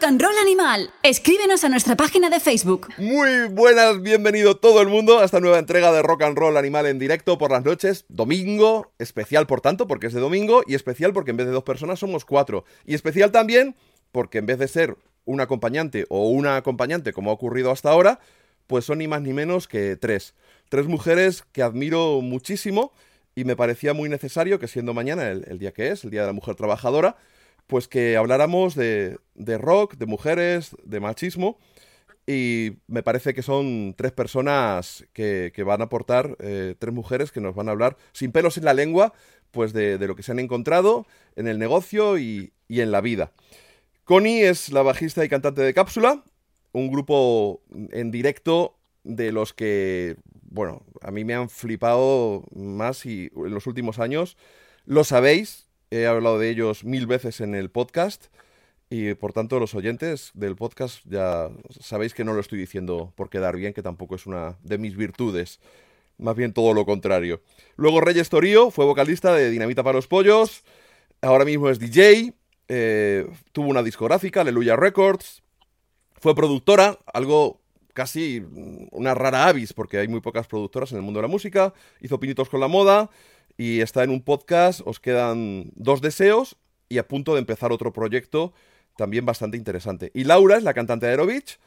Rock and Roll Animal. Escríbenos a nuestra página de Facebook. Muy buenas, bienvenido todo el mundo a esta nueva entrega de Rock and Roll Animal en directo por las noches. Domingo, especial por tanto porque es de domingo y especial porque en vez de dos personas somos cuatro. Y especial también porque en vez de ser un acompañante o una acompañante como ha ocurrido hasta ahora, pues son ni más ni menos que tres. Tres mujeres que admiro muchísimo y me parecía muy necesario que siendo mañana el, día que es, el Día de la Mujer Trabajadora, pues que habláramos de, rock, de mujeres, de machismo. Y me parece que son tres personas que, van a aportar, eh, tres mujeres que nos van a hablar sin pelos en la lengua, pues de, lo que se han encontrado en el negocio y, y en la vida. Connie es la bajista y cantante de Cápsula, un grupo en directo de los que, bueno, a mí me han flipado más y en los últimos años. Lo sabéis, he hablado de ellos mil veces en el podcast y por tanto los oyentes del podcast ya sabéis que no lo estoy diciendo por quedar bien, que tampoco es una de mis virtudes, más bien todo lo contrario. Luego Reyes Torío fue vocalista de Dinamita para los Pollos, ahora mismo es DJ, eh, tuvo una discográfica, Aleluya Records, fue productora, algo casi una rara avis, porque hay muy pocas productoras en el mundo de la música, hizo pinitos con la moda y está en un podcast, os quedan dos deseos y a punto de empezar otro proyecto también bastante interesante. Y Laura es la cantante de Aerovich,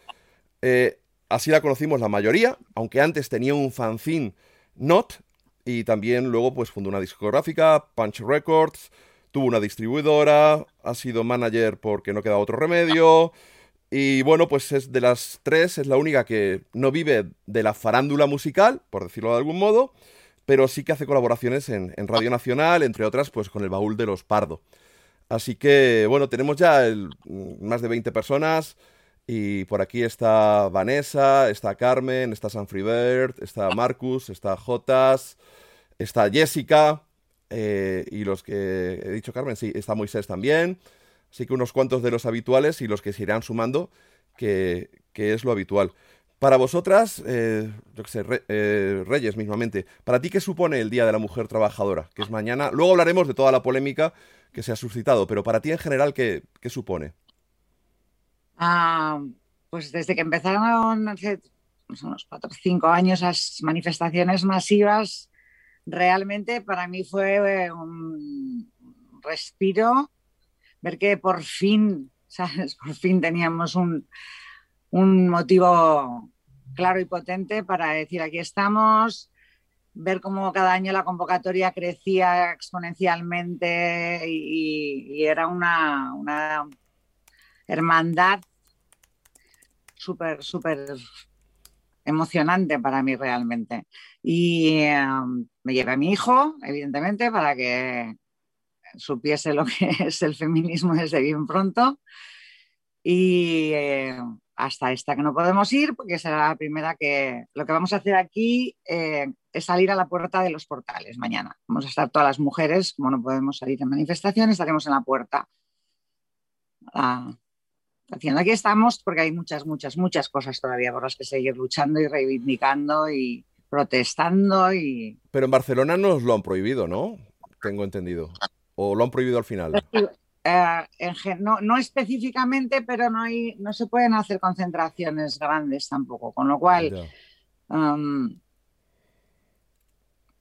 eh, así la conocimos la mayoría, aunque antes tenía un fanzine Not y también luego pues fundó una discográfica, Punch Records, tuvo una distribuidora, ha sido manager porque no queda otro remedio. Y bueno, pues es de las tres, es la única que no vive de la farándula musical, por decirlo de algún modo, pero sí que hace colaboraciones en, Radio Nacional, entre otras, pues con el baúl de los Pardo. Así que, bueno, tenemos ya más de 20 personas. Y por aquí está Vanessa, está Carmen, está Sanfribert, está Marcus, está Jotas, está Jessica. Eh, y los que he dicho Carmen, sí, está Moisés también. Así que unos cuantos de los habituales y los que se irán sumando, que, es lo habitual. Para vosotras, eh, yo qué sé, eh, Reyes mismamente, ¿para ti qué supone el Día de la Mujer Trabajadora? Que es mañana. Luego hablaremos de toda la polémica que se ha suscitado, pero para ti en general, ¿qué, supone? Ah, pues desde que empezaron hace pues, unos cuatro o cinco años las manifestaciones masivas realmente para mí fue eh, un respiro ver que por fin. Por fin teníamos un, un motivo claro y potente para decir aquí estamos, ver cómo cada año la convocatoria crecía exponencialmente y, era una, una hermandad súper, súper emocionante para mí realmente. Y em, me llevé a mi hijo, evidentemente, para que supiese lo que es el feminismo desde bien pronto. Y eh, hasta esta que no podemos ir, porque será la primera que lo que vamos a hacer aquí eh, es salir a la puerta de los portales mañana. Vamos a estar todas las mujeres, como no podemos salir en manifestaciones, estaremos en la puerta. Ah, haciendo aquí estamos porque hay muchas, muchas, muchas cosas todavía por las que seguir luchando y reivindicando y protestando y... Pero en Barcelona nos lo han prohibido, ¿no? Tengo entendido. ¿O lo han prohibido al final? Eh, no, específicamente, pero no, hay, no se pueden hacer concentraciones grandes tampoco, con lo cual um,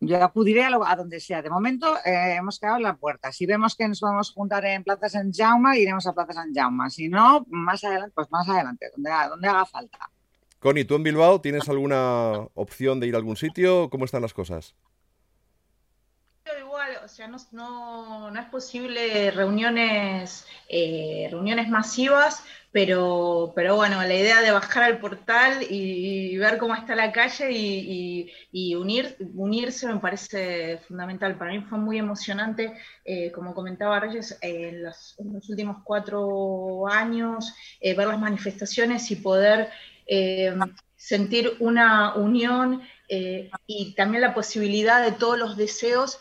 yo acudiré a, donde sea. De momento eh, hemos quedado en la puerta. Si vemos que nos podemos juntar en Plaza San Jaume, iremos a Plaza San Jaume. Si no, más adelante, pues más adelante, donde, donde haga falta. Connie, ¿tú en Bilbao tienes alguna opción de ir a algún sitio? ¿Cómo están las cosas? O sea, no, no, es posible reuniones, eh, reuniones masivas, pero, pero bueno, la idea de bajar al portal y, ver cómo está la calle y, unir, unirse me parece fundamental. Para mí fue muy emocionante, eh, como comentaba Reyes, en, los, últimos cuatro años, eh, ver las manifestaciones y poder sentir una unión y también la posibilidad de todos los deseos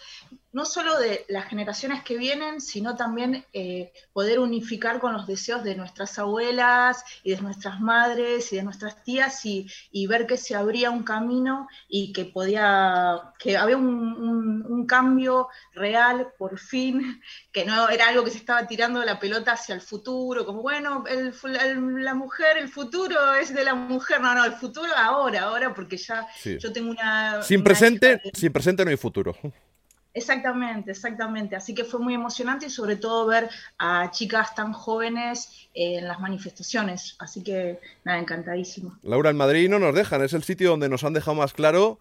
no solo de las generaciones que vienen, sino también eh, poder unificar con los deseos de nuestras abuelas y de nuestras madres y de nuestras tías y, ver que se abría un camino y que podía, que había un, cambio real por fin, que no era algo que se estaba tirando la pelota hacia el futuro, como bueno, la mujer, el futuro es de la mujer, no, no, el futuro ahora, ahora, porque ya yo tengo una... Sin presente, sin presente no hay futuro. Exactamente, exactamente. Así que fue muy emocionante y sobre todo ver a chicas tan jóvenes en las manifestaciones. Así que nada, encantadísimo. Laura, en Madrid no nos dejan, es el sitio donde nos han dejado más claro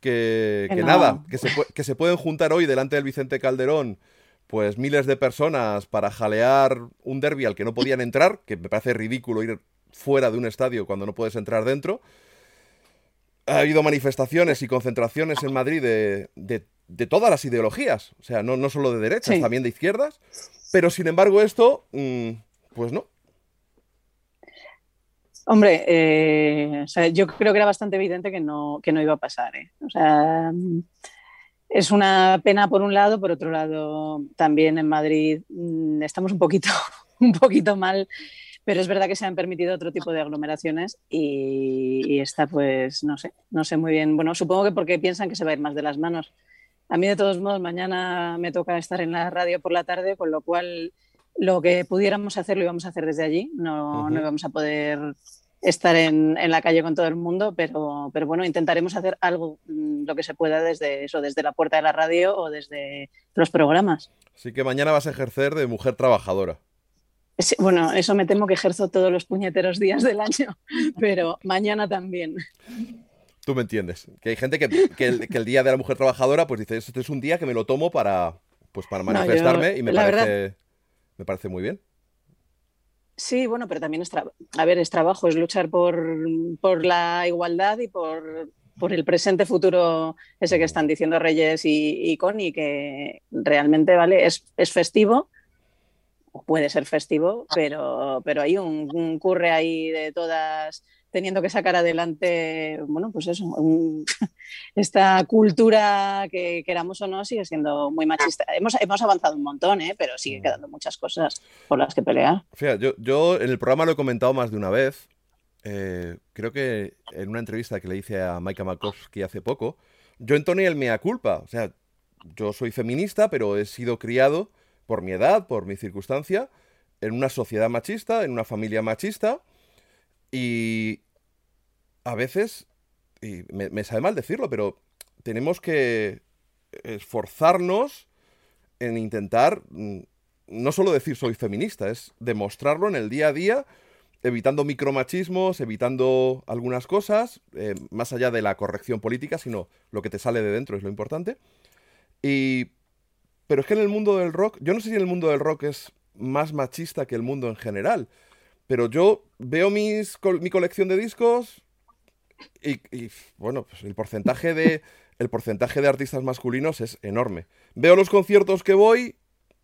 que, nada, que se, que se pueden juntar hoy delante del Vicente Calderón pues miles de personas para jalear un derby al que no podían entrar, que me parece ridículo ir fuera de un estadio cuando no puedes entrar dentro. Ha habido manifestaciones y concentraciones en Madrid de, de de todas las ideologías, o sea, no, no solo de derechas, también de izquierdas, pero sin embargo esto, mm, pues no. Hombre, eh, yo creo que era bastante evidente que no, que no iba a pasar. ¿eh? O sea, es una pena por un lado, por otro lado, también en Madrid mm, estamos un poquito, un poquito mal, pero es verdad que se han permitido otro tipo de aglomeraciones y, y esta, pues, no sé, no sé muy bien. Bueno, supongo que porque piensan que se va a ir más de las manos. A mí, de todos modos, mañana me toca estar en la radio por la tarde, con lo cual lo que pudiéramos hacer lo íbamos a hacer desde allí. No, no íbamos a poder estar en, la calle con todo el mundo, pero, pero bueno, intentaremos hacer algo, mm, lo que se pueda desde eso, desde la puerta de la radio o desde los programas. Así que mañana vas a ejercer de mujer trabajadora. bueno, eso me temo que ejerzo todos los puñeteros días del año, pero mañana también. Tú me entiendes. Que hay gente que, el, Día de la Mujer Trabajadora, pues dice, este es un día que me lo tomo para, pues para manifestarme y me parece, me parece muy bien. Sí, bueno, pero también es, a ver, es trabajo, es luchar por, la igualdad y por, el presente futuro ese que están diciendo Reyes y, y Connie, que realmente, ¿vale? Es, es festivo, puede ser festivo, pero, pero hay un, un curre ahí de todas teniendo que sacar adelante, bueno, pues eso, esta cultura que queramos o no sigue siendo muy machista. Hemos, hemos avanzado un montón, ¿eh? pero sigue mm. quedando muchas cosas por las que pelear. Fíjate, yo, yo en el programa lo he comentado más de una vez. Eh, creo que en una entrevista que le hice a Maika Makowski hace poco, yo entoné el mea culpa. O sea, yo soy feminista, pero he sido criado por mi edad, por mi circunstancia, en una sociedad machista, en una familia machista. Y, a veces, y me, sabe mal decirlo, pero tenemos que esforzarnos en intentar mm, no solo decir soy feminista, es demostrarlo en el día a día, evitando micromachismos, evitando algunas cosas, eh, más allá de la corrección política, sino lo que te sale de dentro es lo importante. Y... Pero es que en el mundo del rock, yo no sé si en el mundo del rock es más machista que el mundo en general, pero yo veo mis, mi colección de discos y, bueno, pues el porcentaje de el porcentaje de artistas masculinos es enorme. Veo los conciertos que voy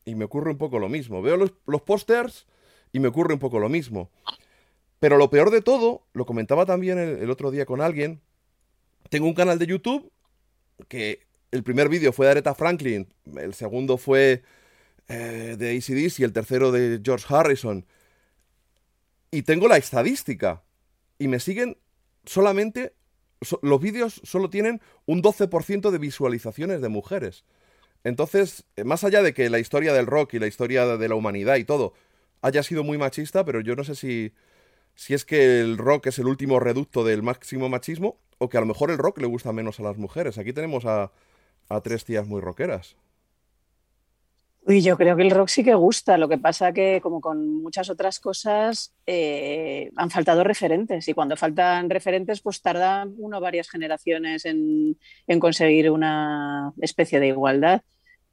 y me ocurre un poco lo mismo. Veo los, los pósters y me ocurre un poco lo mismo. Pero lo peor de todo, lo comentaba también el, otro día con alguien, tengo un canal de YouTube que el primer vídeo fue de Aretha Franklin, el segundo fue eh, de ACDC y el tercero de George Harrison. Y tengo la estadística. Y me siguen solamente, los vídeos solo tienen un 12% de visualizaciones de mujeres. Entonces, eh, más allá de que la historia del rock y la historia de la humanidad y todo haya sido muy machista, pero yo no sé si, si es que el rock es el último reducto del máximo machismo o que a lo mejor el rock le gusta menos a las mujeres. Aquí tenemos a, a tres tías muy rockeras. Uy, yo creo que el rock sí que gusta. Lo que pasa que, como con muchas otras cosas, eh, han faltado referentes. Y cuando faltan referentes, pues tarda uno varias generaciones en, conseguir una especie de igualdad.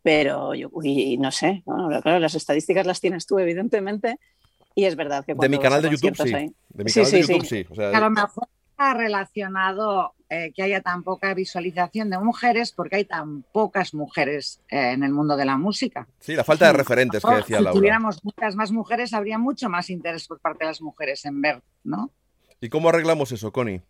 Pero yo, no sé, claro, las estadísticas las tienes tú, evidentemente. Y es verdad que. De mi canal de YouTube, sí. De mi canal de YouTube, sí. a lo mejor está relacionado eh, que haya tan poca visualización de mujeres porque hay tan pocas mujeres eh, en el mundo de la música. Sí, la falta de referentes que decía Laura. Si tuviéramos muchas más mujeres, habría mucho más interés por parte de las mujeres en ver, ¿no? ¿Y cómo arreglamos eso, Connie?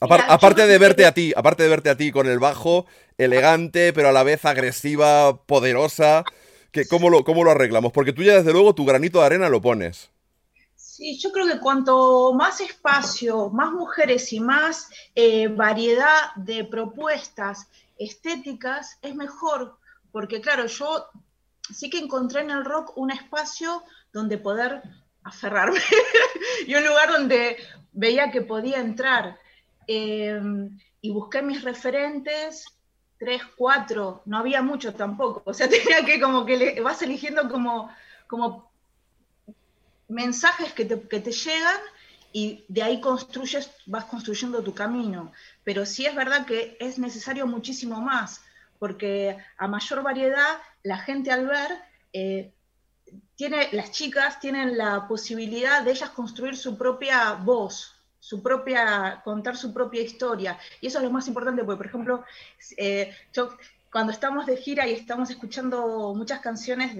aparte de verte a ti, aparte de verte a ti con el bajo, elegante, pero a la vez agresiva, poderosa, que, ¿cómo, lo, ¿cómo lo arreglamos? Porque tú ya desde luego tu granito de arena lo pones. Sí, yo creo que cuanto más espacio, más mujeres y más eh, variedad de propuestas estéticas, es mejor, porque claro, yo sí que encontré en el rock un espacio donde poder aferrarme y un lugar donde veía que podía entrar. Em, y busqué mis referentes, tres, cuatro, no había mucho tampoco, o sea, tenía que como que le, vas eligiendo como, como mensajes que te, que te llegan y de ahí construyes, vas construyendo tu camino. Pero sí es verdad que es necesario muchísimo más, porque a mayor variedad, la gente al ver, eh, tiene, las chicas tienen la posibilidad de ellas construir su propia voz, su propia, contar su propia historia. Y eso es lo más importante, porque, por ejemplo, eh, yo cuando estamos de gira y estamos escuchando muchas canciones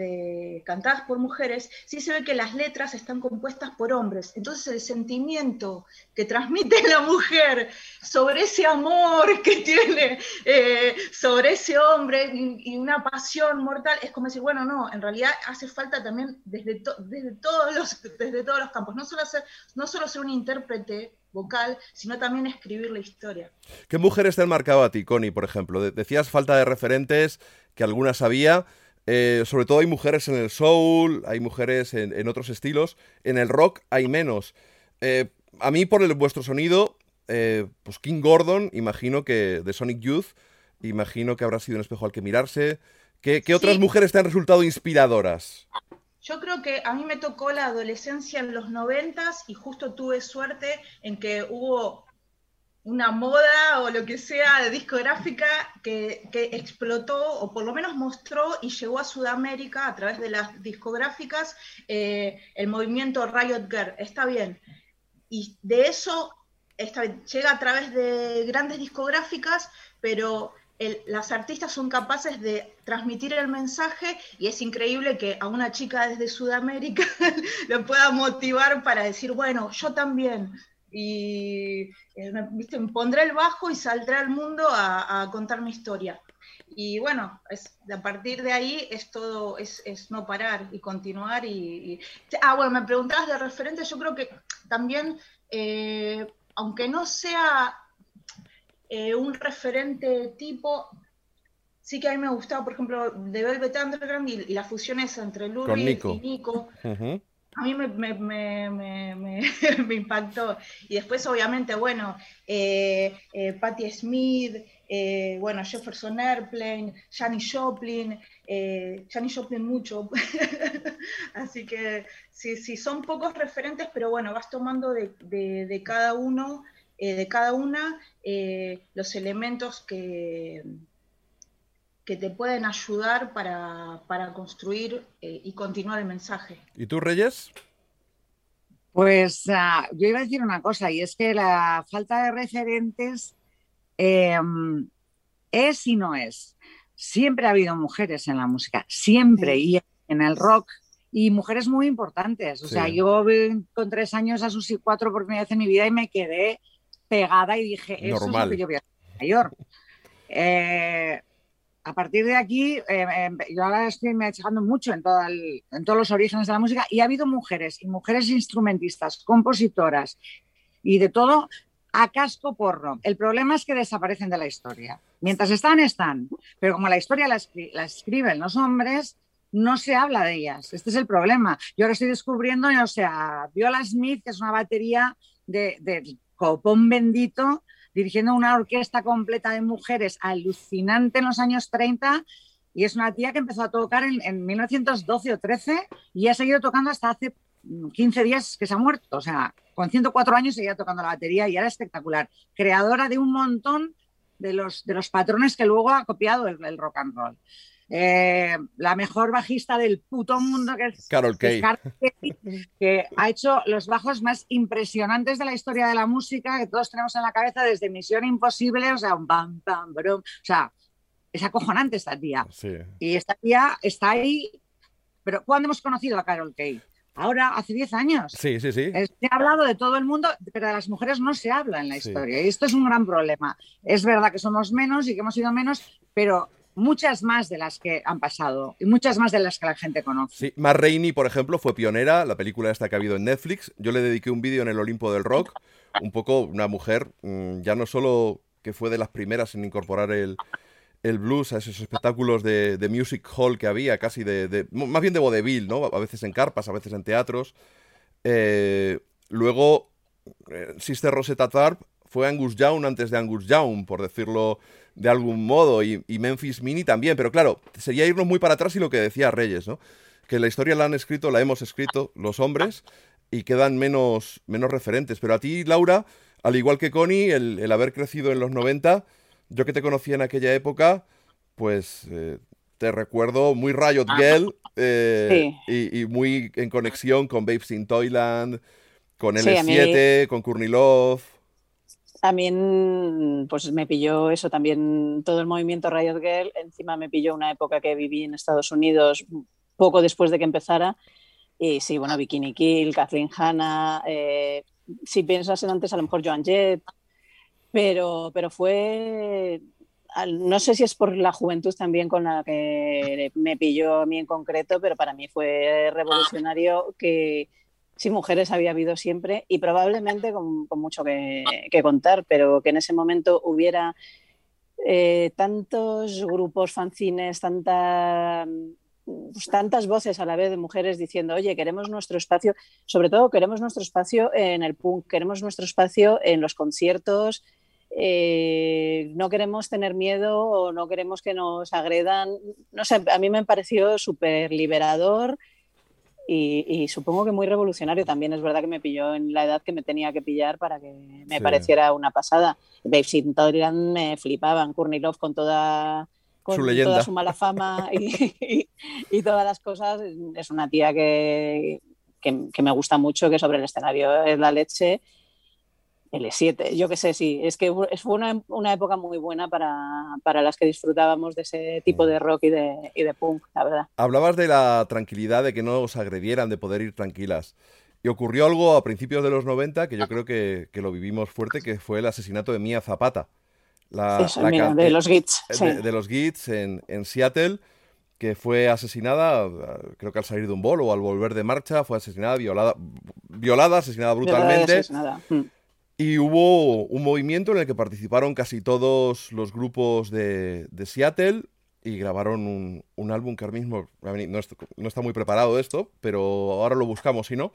cantadas por mujeres, sí se ve que las letras están compuestas por hombres. Entonces el sentimiento que transmite la mujer sobre ese amor que tiene, eh, sobre ese hombre y, una pasión mortal, es como decir, bueno, no, en realidad hace falta también desde, todos, los, desde todos los campos, no solo, ser, no solo ser un intérprete vocal, sino también escribir la historia. ¿Qué mujeres te han marcado a ti, Connie, por ejemplo? Decías falta de referentes, que algunas había. Eh, sobre todo hay mujeres en el soul, hay mujeres en, otros estilos. En el rock hay menos. Eh, a mí, por el, vuestro sonido, eh, pues King Gordon, imagino que de Sonic Youth, imagino que habrá sido un espejo al que mirarse. ¿Qué, otras mujeres te han resultado inspiradoras? Yo creo que a mí me tocó la adolescencia en los noventas y justo tuve suerte en que hubo una moda o lo que sea de discográfica que, explotó o por lo menos mostró y llegó a Sudamérica a través de las discográficas eh, el movimiento Riot Girl. Está bien. Y de eso llega a través de grandes discográficas, pero las artistas son capaces de transmitir el mensaje y es increíble que a una chica desde Sudamérica le pueda motivar para decir, bueno, yo también. Y eh, ¿viste? pondré el bajo y saldré al mundo a, contar mi historia. Y bueno, es, a partir de ahí es todo, es, no parar y continuar. Y, Ah, bueno, me preguntabas de referente, yo creo que también, eh, aunque no sea eh, un referente tipo, sí que a mí me gustaba, por ejemplo, de Velvet Underground y, y la fusión esa entre Lulu y Nico. A mí me, me, impactó. Y después, obviamente, bueno, eh, eh, Patti Smith, bueno, Jefferson Airplane, Janis Joplin, Janis Joplin mucho. Así que sí, sí, son pocos referentes, pero bueno, vas tomando de, de cada uno eh, de cada una eh, los elementos que, que te pueden ayudar para, construir eh, y continuar el mensaje. ¿Y tú, Reyes? Pues ah, yo iba a decir una cosa, y es que la falta de referentes em, es y no es. Siempre ha habido mujeres en la música, siempre, y en el rock, y mujeres muy importantes. O sea, yo con tres años a Susi cuatro por primera vez en mi vida y me quedé pegada y dije, eso es lo que yo voy a hacer mayor. Eh, a partir de aquí, eh, em, yo ahora estoy me echando mucho en, todo en todos los orígenes de la música y ha habido mujeres y mujeres instrumentistas, compositoras y de todo a casco porro. El problema es que desaparecen de la historia. Mientras están, están. Pero como la historia la, escriben los hombres, no se habla de ellas. Este es el problema. Yo ahora estoy descubriendo, o sea, Viola Smith, que es una batería de, de copón bendito, dirigiendo una orquesta completa de mujeres alucinante en los años 30 y es una tía que empezó a tocar en, 1912 o 13 y ha seguido tocando hasta hace 15 días que se ha muerto. O sea, con 104 años seguía tocando la batería y era espectacular. Creadora de un montón de los, de los patrones que luego ha copiado el rock and roll. Eh, la mejor bajista del puto mundo, que es Carol Kay. que ha hecho los bajos más impresionantes de la historia de la música que todos tenemos en la cabeza desde Misión Imposible, o sea, un brum, o sea, es acojonante esta tía. Y esta tía está ahí, pero ¿cuándo hemos conocido a Carol Kay? Ahora, hace 10 años. Sí, sí, sí. Se ha hablado de todo el mundo, pero de las mujeres no se habla en la historia. Y esto es un gran problema. Es verdad que somos menos y que hemos sido menos, pero muchas más de las que han pasado y muchas más de las que la gente conoce. Sí, Mar Rainey, por ejemplo, fue pionera, la película esta que ha habido en Netflix. Yo le dediqué un vídeo en el Olimpo del Rock, un poco una mujer, mm, ya no solo que fue de las primeras en incorporar el, blues a esos espectáculos de, music hall que había, casi de, más bien de vodevil, ¿no? A veces en carpas, a veces en teatros. Eh, luego, eh, Sister Rosetta Tharp fue Angus Young antes de Angus Young, por decirlo de algún modo, y, Memphis Mini también, pero claro, sería irnos muy para atrás y lo que decía Reyes, ¿no? Que la historia la han escrito, la hemos escrito los hombres y quedan menos, menos referentes. Pero a ti, Laura, al igual que Connie, el, el haber crecido en los 90 yo que te conocía en aquella época, pues eh, te recuerdo muy Riot ah. Girl eh, y, muy en conexión con Babes in Toyland, con L7, con Courtney Love. También, pues me pilló eso también, todo el movimiento Riot Girl. Encima me pilló una época que viví en Estados Unidos poco después de que empezara. Y sí, bueno, Bikini Kill, Kathleen Hanna. Eh, si piensas en antes, a lo mejor Joan Jett, pero, pero fue, no sé si es por la juventud también con la que me pilló a mí en concreto, pero para mí fue revolucionario que sí, mujeres había habido siempre y probablemente con, mucho que, contar, pero que en ese momento hubiera eh, tantos grupos, fanzines, pues, tantas voces a la vez de mujeres diciendo, oye, queremos nuestro espacio, sobre todo queremos nuestro espacio en el punk, queremos nuestro espacio en los conciertos, eh, no queremos tener miedo o no queremos que nos agredan. No sé, a mí me pareció súper liberador y, supongo que muy revolucionario. También es verdad que me pilló en la edad que me tenía que pillar para que me pareciera una pasada. Dave Sintorian me flipaban, Courtney Love con toda con su toda su mala fama y, todas las cosas. Es una tía que, que, me gusta mucho, que sobre el escenario es la leche L7, yo qué sé, sí, es que fue una, época muy buena para, las que disfrutábamos de ese tipo de rock y de, y de punk, la verdad. Hablabas de la tranquilidad, de que no os agredieran, de poder ir tranquilas. Y ocurrió algo a principios de los 90 que yo creo que, lo vivimos fuerte, que fue el asesinato de Mia Zapata. La, de los Gits. De, los Gits en, Seattle, que fue asesinada, creo que al salir de un bolo o al volver de marcha, fue asesinada, violada, violada asesinada brutalmente. asesinada. Mm. Y hubo un movimiento en el que participaron casi todos los grupos de, Seattle y grabaron un, álbum que ahora mismo no, está muy preparado esto, pero ahora lo buscamos si no.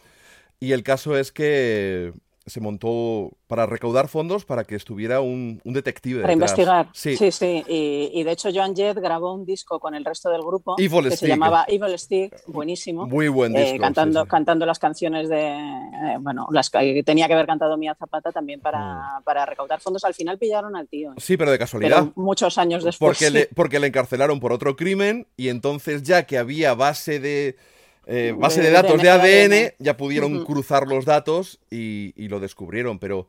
Y el caso es que se montó para recaudar fondos para que estuviera un, detective. Para investigar. Sí, sí. sí. Y, de hecho, Joan Jett grabó un disco con el resto del grupo que se llamaba Evil Stick, buenísimo. Muy buen eh, disco. cantando, cantando las canciones de. Eh, bueno, las que tenía que haber cantado Mía Zapata también para, mm. para, recaudar fondos. Al final pillaron al tío. Sí, pero de casualidad. muchos años después. Porque, le, porque le encarcelaron por otro crimen y entonces, ya que había base de eh, base de, datos de, ADN, ya pudieron cruzar los datos y, lo descubrieron, pero,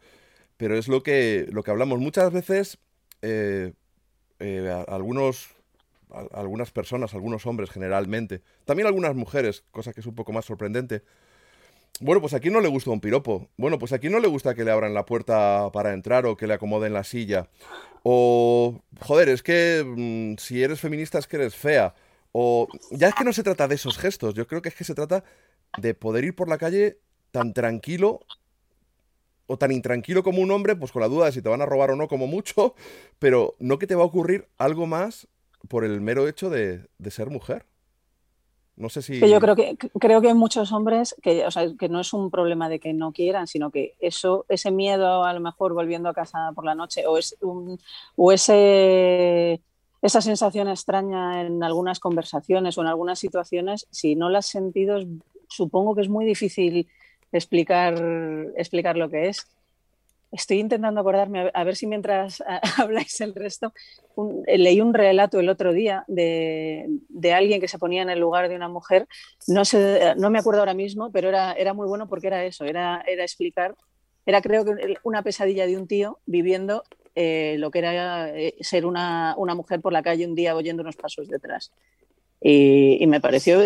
pero es lo que, lo que hablamos. Muchas veces eh, eh, algunos, algunas personas, algunos hombres generalmente, también algunas mujeres, cosa que es un poco más sorprendente, bueno, pues aquí no le gusta un piropo. Bueno, pues aquí no le gusta que le abran la puerta para entrar o que le acomoden la silla. O, joder, es que mm, si eres feminista es que eres fea. O ya es que no se trata de esos gestos, yo creo que es que se trata de poder ir por la calle tan tranquilo o tan intranquilo como un hombre, pues con la duda de si te van a robar o no como mucho, pero no que te va a ocurrir algo más por el mero hecho de, ser mujer. No sé si... yo creo que, creo que hay muchos hombres que, o sea, que no es un problema de que no quieran, sino que eso, ese miedo a lo mejor volviendo a casa por la noche o, es un, o ese esa sensación extraña en algunas conversaciones o en algunas situaciones, si no la has sentido, supongo que es muy difícil explicar, explicar lo que es. Estoy intentando acordarme, a ver si mientras habláis el resto, leí un relato el otro día de, de, alguien que se ponía en el lugar de una mujer, no, sé, no me acuerdo ahora mismo, pero era, era muy bueno porque era eso, era, era explicar, era creo que una pesadilla de un tío viviendo eh, lo que era eh, ser una, mujer por la calle un día oyendo unos pasos detrás. Y, me pareció,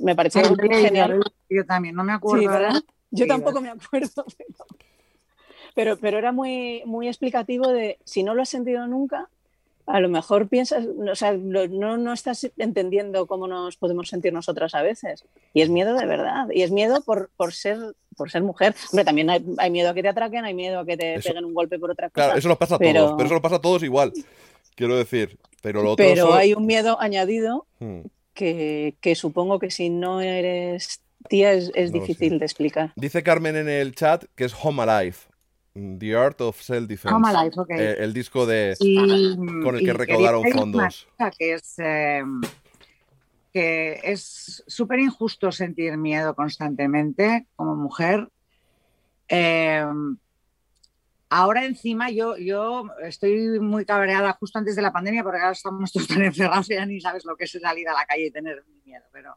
me pareció genial. Yo también, no me acuerdo. Yo tampoco me acuerdo, pero, pero, era muy, muy explicativo de si no lo has sentido nunca, a lo mejor piensas, o sea, no, no, estás entendiendo cómo nos podemos sentir nosotras a veces. Y es miedo de verdad. Y es miedo por, por ser por ser mujer. Hombre, también hay, miedo a que te atraquen, hay miedo a que te peguen un golpe por otra cosa. Claro, eso nos pasa a todos, pero eso nos pasa a todos igual. Quiero decir, pero lo otro Pero hay un miedo añadido hmm. que, que, supongo que si no eres tía es, es difícil de explicar. Dice Carmen en el chat que es Home Alive. The Art of Self Defense. Alive, okay. Eh, el disco de con el que recaudaron fondos. Que es, eh, que es súper injusto sentir miedo constantemente como mujer. Eh, ahora encima yo, yo estoy muy cabreada justo antes de la pandemia porque ahora estamos todos tan encerrados y ya ni sabes lo que es salir a la calle y tener miedo. Pero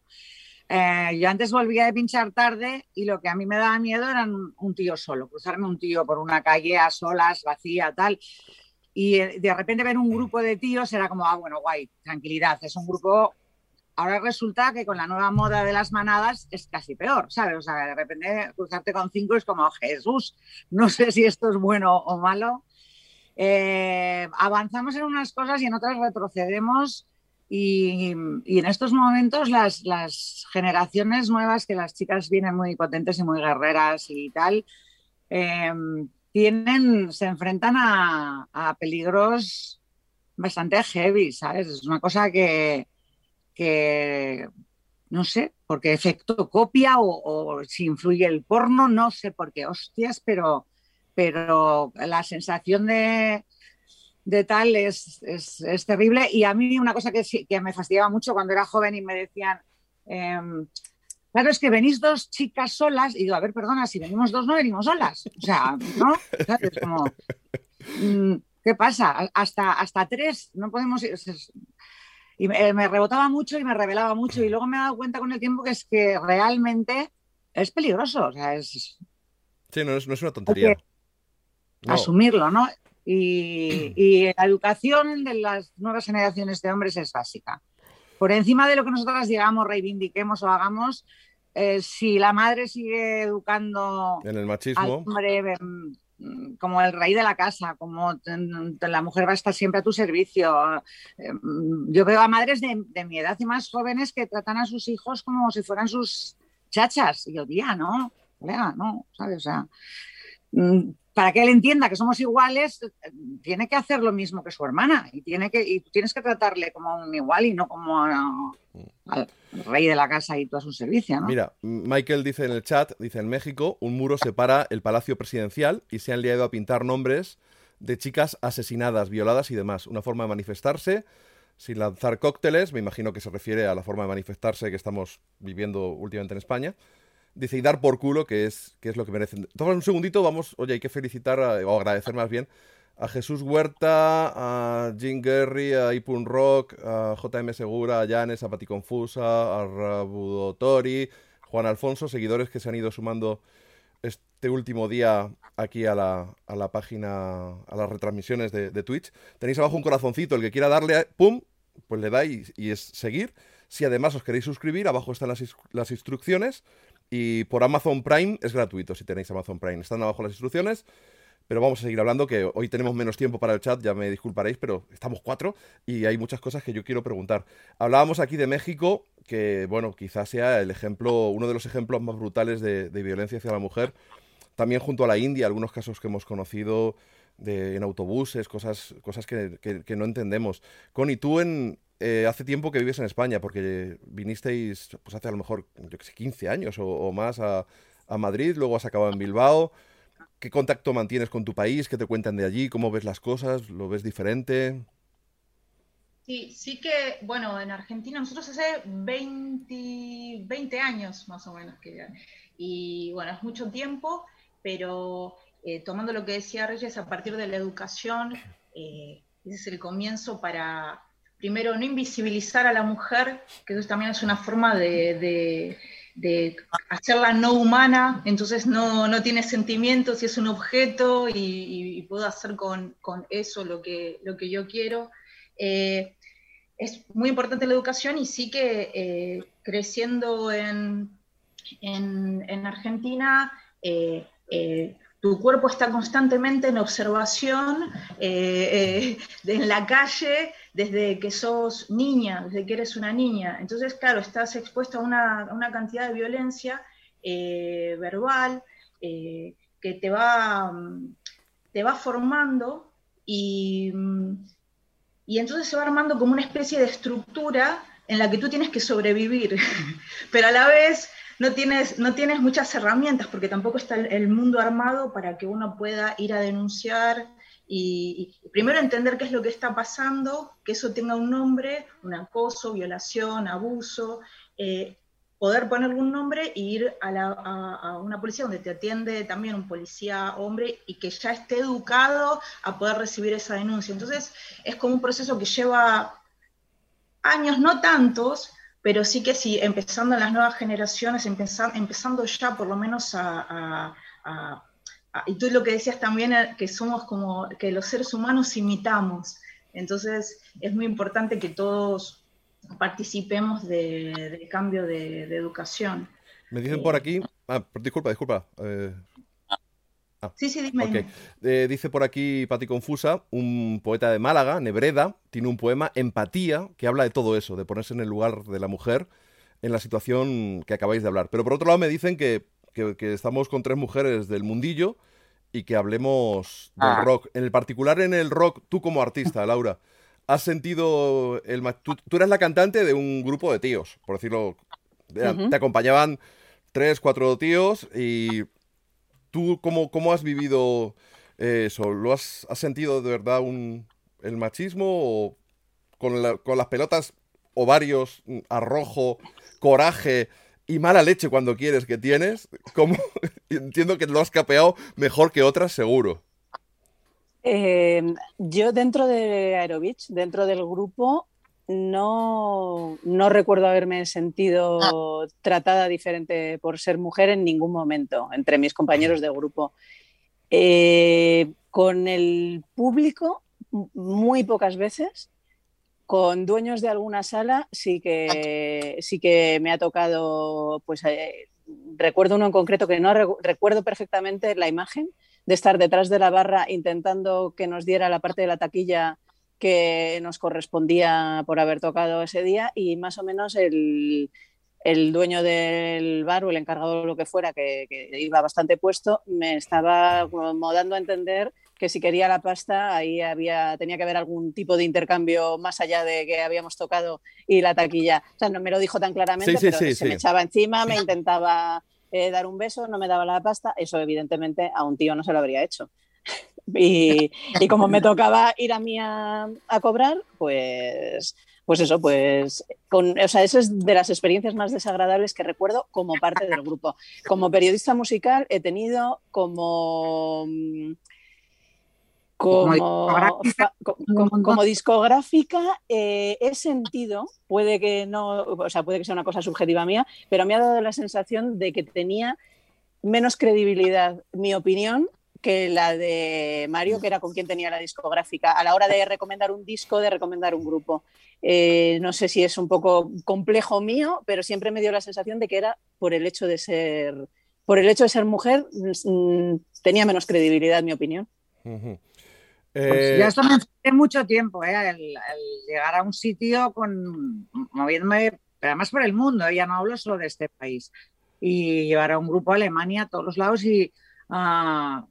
eh, yo antes volvía de pinchar tarde y lo que a mí me daba miedo era un, tío solo, cruzarme un tío por una calle a solas, vacía, tal. Y eh, de repente ver un grupo de tíos era como, ah, bueno, guay, tranquilidad, es un grupo ahora resulta que con la nueva moda de las manadas es casi peor, ¿sabes? O sea, de repente cruzarte con cinco es como Jesús, no sé si esto es bueno o malo. Eh, avanzamos en unas cosas y en otras retrocedemos y, en estos momentos las, las, generaciones nuevas, que las chicas vienen muy potentes y muy guerreras y tal, em, tienen, se enfrentan a, a, peligros bastante heavy, ¿sabes? Es una cosa que, que no sé, porque efecto copia o, si influye el porno, no sé por qué, hostias, pero, pero la sensación de, de tal es, es, terrible. Y a mí una cosa que, que, me fastidiaba mucho cuando era joven y me decían, em, claro, es que venís dos chicas solas, y digo, a ver, perdona, si venimos dos no venimos solas. O sea, ¿no? Como, mm, ¿Qué pasa? Hasta, hasta tres, no podemos ir. Y me, rebotaba mucho y me revelaba mucho. Y luego me he dado cuenta con el tiempo que es que realmente es peligroso. O sea, es. Sí, no es, una tontería. Asumirlo, ¿no? Y, la educación de las nuevas generaciones de hombres es básica. Por encima de lo que nosotras digamos, reivindiquemos o hagamos, eh, si la madre sigue educando en el machismo, hombre, em, como el rey de la casa, como la mujer va a estar siempre a tu servicio. Mm, yo veo a madres de, mi edad y más jóvenes que tratan a sus hijos como si fueran sus chachas. Y yo, tía, no, no, ¿sabes? O sea, mm, para que él entienda que somos iguales, tiene que hacer lo mismo que su hermana y, tiene que, y tienes que tratarle como un igual y no como al rey de la casa y todo a su servicio. ¿no? Mira, Michael dice en el chat, dice en México, un muro separa el palacio presidencial y se han liado a pintar nombres de chicas asesinadas, violadas y demás. Una forma de manifestarse sin lanzar cócteles, me imagino que se refiere a la forma de manifestarse que estamos viviendo últimamente en España. Dice, y dar por culo, que es, que es lo que merecen. Toma un segundito, vamos, oye, hay que felicitar, o agradecer más bien, a Jesús Huerta, a Jim Gurry, a Ipun Rock, a JM Segura, a Janes, a Pati Confusa, a Rabudotori, Juan Alfonso, seguidores que se han ido sumando este último día aquí a la, a la página, a las retransmisiones de, Twitch. Tenéis abajo un corazoncito, el que quiera darle, ¡pum! Pues le dais y, es seguir. Si además os queréis suscribir, abajo están las, las instrucciones. Y por Amazon Prime es gratuito si tenéis Amazon Prime. Están abajo las instrucciones. Pero vamos a seguir hablando, que hoy tenemos menos tiempo para el chat, ya me disculparéis, pero estamos cuatro y hay muchas cosas que yo quiero preguntar. Hablábamos aquí de México, que bueno, quizás sea el ejemplo, uno de los ejemplos más brutales de, violencia hacia la mujer. También junto a la India, algunos casos que hemos conocido en autobuses, cosas, cosas que, que no entendemos. Connie, tú en, eh, hace tiempo que vives en España, porque vinisteis, pues hace a lo mejor, yo que sé, 15 años o, más a, Madrid, luego has acabado en Bilbao. ¿Qué contacto mantienes con tu país? ¿Qué te cuentan de allí? ¿Cómo ves las cosas? ¿Lo ves diferente? Sí, sí que, bueno, en Argentina nosotros hace 20, 20 años más o menos que y bueno, es mucho tiempo, pero eh, tomando lo que decía Reyes, a partir de la educación, eh, ese es el comienzo para, primero, no invisibilizar a la mujer, que eso también es una forma de, hacerla no humana, entonces no, tiene sentimientos y es un objeto y, puedo hacer con, eso lo que, lo que yo quiero. Eh, es muy importante la educación y sí que eh, creciendo en, en, Argentina, eh, tu cuerpo está constantemente en observación en la calle desde que sos niña, desde que eres una niña. Entonces, claro, estás expuesto a una, cantidad de violencia verbal que te va, te va formando y y entonces se va armando como una especie de estructura en la que tú tienes que sobrevivir, pero a la vez no tienes, no tienes muchas herramientas porque tampoco está el, mundo armado para que uno pueda ir a denunciar y, primero entender qué es lo que está pasando, que eso tenga un nombre, un acoso, violación, abuso, eh, poder ponerle un nombre e ir a, una policía donde te atiende también un policía hombre y que ya esté educado a poder recibir esa denuncia. Entonces es como un proceso que lleva años, no tantos, pero sí que sí, empezando en las nuevas generaciones, empezando ya por lo menos a, y tú lo que decías también, eh, que somos como, que los seres humanos imitamos. Entonces es muy importante que todos participemos del cambio de, educación. Me dicen por aquí, ah, disculpa, disculpa. Eh, ah, sí, sí, dime. Eh, dice por aquí Pati Confusa, un poeta de Málaga, Nebreda, tiene un poema, Empatía, que habla de todo eso, de ponerse en el lugar de la mujer en la situación que acabáis de hablar. Pero por otro lado me dicen que, estamos con tres mujeres del mundillo y que hablemos del ah. rock. En el particular en el rock, tú como artista, Laura, has sentido el tú, tú, eras la cantante de un grupo de tíos, por decirlo. Te acompañaban tres, cuatro tíos y tú cómo, cómo has vivido eso. ¿Lo has, sentido de verdad un, el machismo o con, con las pelotas ovarios, arrojo, coraje y mala leche cuando quieres que tienes? Como entiendo que lo has capeado mejor que otras, seguro. Em, yo dentro de Aerobeach, dentro del grupo, no, no, recuerdo haberme sentido tratada diferente por ser mujer en ningún momento entre mis compañeros de grupo. Eh, con el público, muy pocas veces. Con dueños de alguna sala sí que, sí que me ha tocado, pues eh, recuerdo uno en concreto que no recuerdo perfectamente la imagen, de estar detrás de la barra intentando que nos diera la parte de la taquilla que nos correspondía por haber tocado ese día y más o menos el, dueño del bar o el encargado de lo que fuera, que, iba bastante puesto, me estaba como dando a entender que si quería la pasta, ahí había, tenía que haber algún tipo de intercambio más allá de que habíamos tocado y la taquilla. O sea, no me lo dijo tan claramente, pero se me echaba encima, me intentaba eh, dar un beso, no me daba la pasta, eso evidentemente a un tío no se lo habría hecho. y, como me tocaba ir a mí a, cobrar, pues, pues eso, pues, con, o sea, eso es de las experiencias más desagradables que recuerdo como parte del grupo. Como periodista musical he tenido como como, discográfica, eh, he sentido, puede que no, o sea, puede que sea una cosa subjetiva mía, pero me ha dado la sensación de que tenía menos credibilidad mi opinión que la de Mario, que era con quien tenía la discográfica, a la hora de recomendar un disco, de recomendar un grupo. Eh, no sé si es un poco complejo mío, pero siempre me dio la sensación de que era por el hecho de ser, por el hecho de ser mujer, mm, tenía menos credibilidad, mi opinión. Pues ya esto me enfrenté mucho tiempo, ¿eh? el, llegar a un sitio con moviéndome, pero además por el mundo, ¿eh? ya no hablo solo de este país, y llevar a un grupo a Alemania a todos los lados y uh,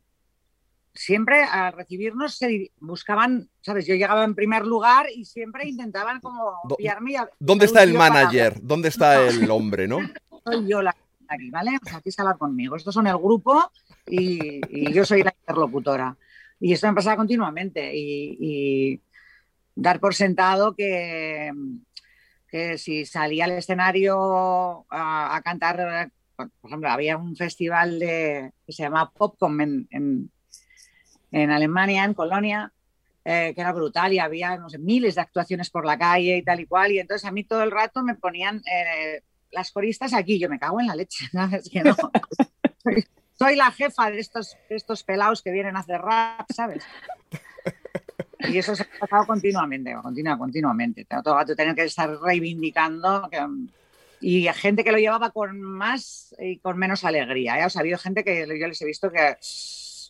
siempre al recibirnos se buscaban, ¿sabes? Yo llegaba en primer lugar y siempre intentaban como pillarme. ¿Dónde está el manager? ¿Dónde está el hombre, no? Soy yo la aquí, ¿vale? O sea, aquí se habla conmigo. Estos son el grupo y, y yo soy la interlocutora. Y esto me pasa continuamente. Y, dar por sentado que, que, si salía al escenario a, cantar, por ejemplo, había un festival de, que se llama Popcom en, en, Alemania, en Colonia, eh, que era brutal y había no miles de actuaciones por la calle y tal y cual. Y entonces a mí todo el rato me ponían eh, las coristas aquí. Yo me cago en la leche, ¿sabes? soy la jefa de estos, estos pelados que vienen a hacer rap, ¿sabes? Y eso se ha pasado continuamente, continua, continuamente. Todo gato tener que estar reivindicando y gente que lo llevaba con más y con menos alegría. ¿eh? O sea, ha habido gente que yo les he visto que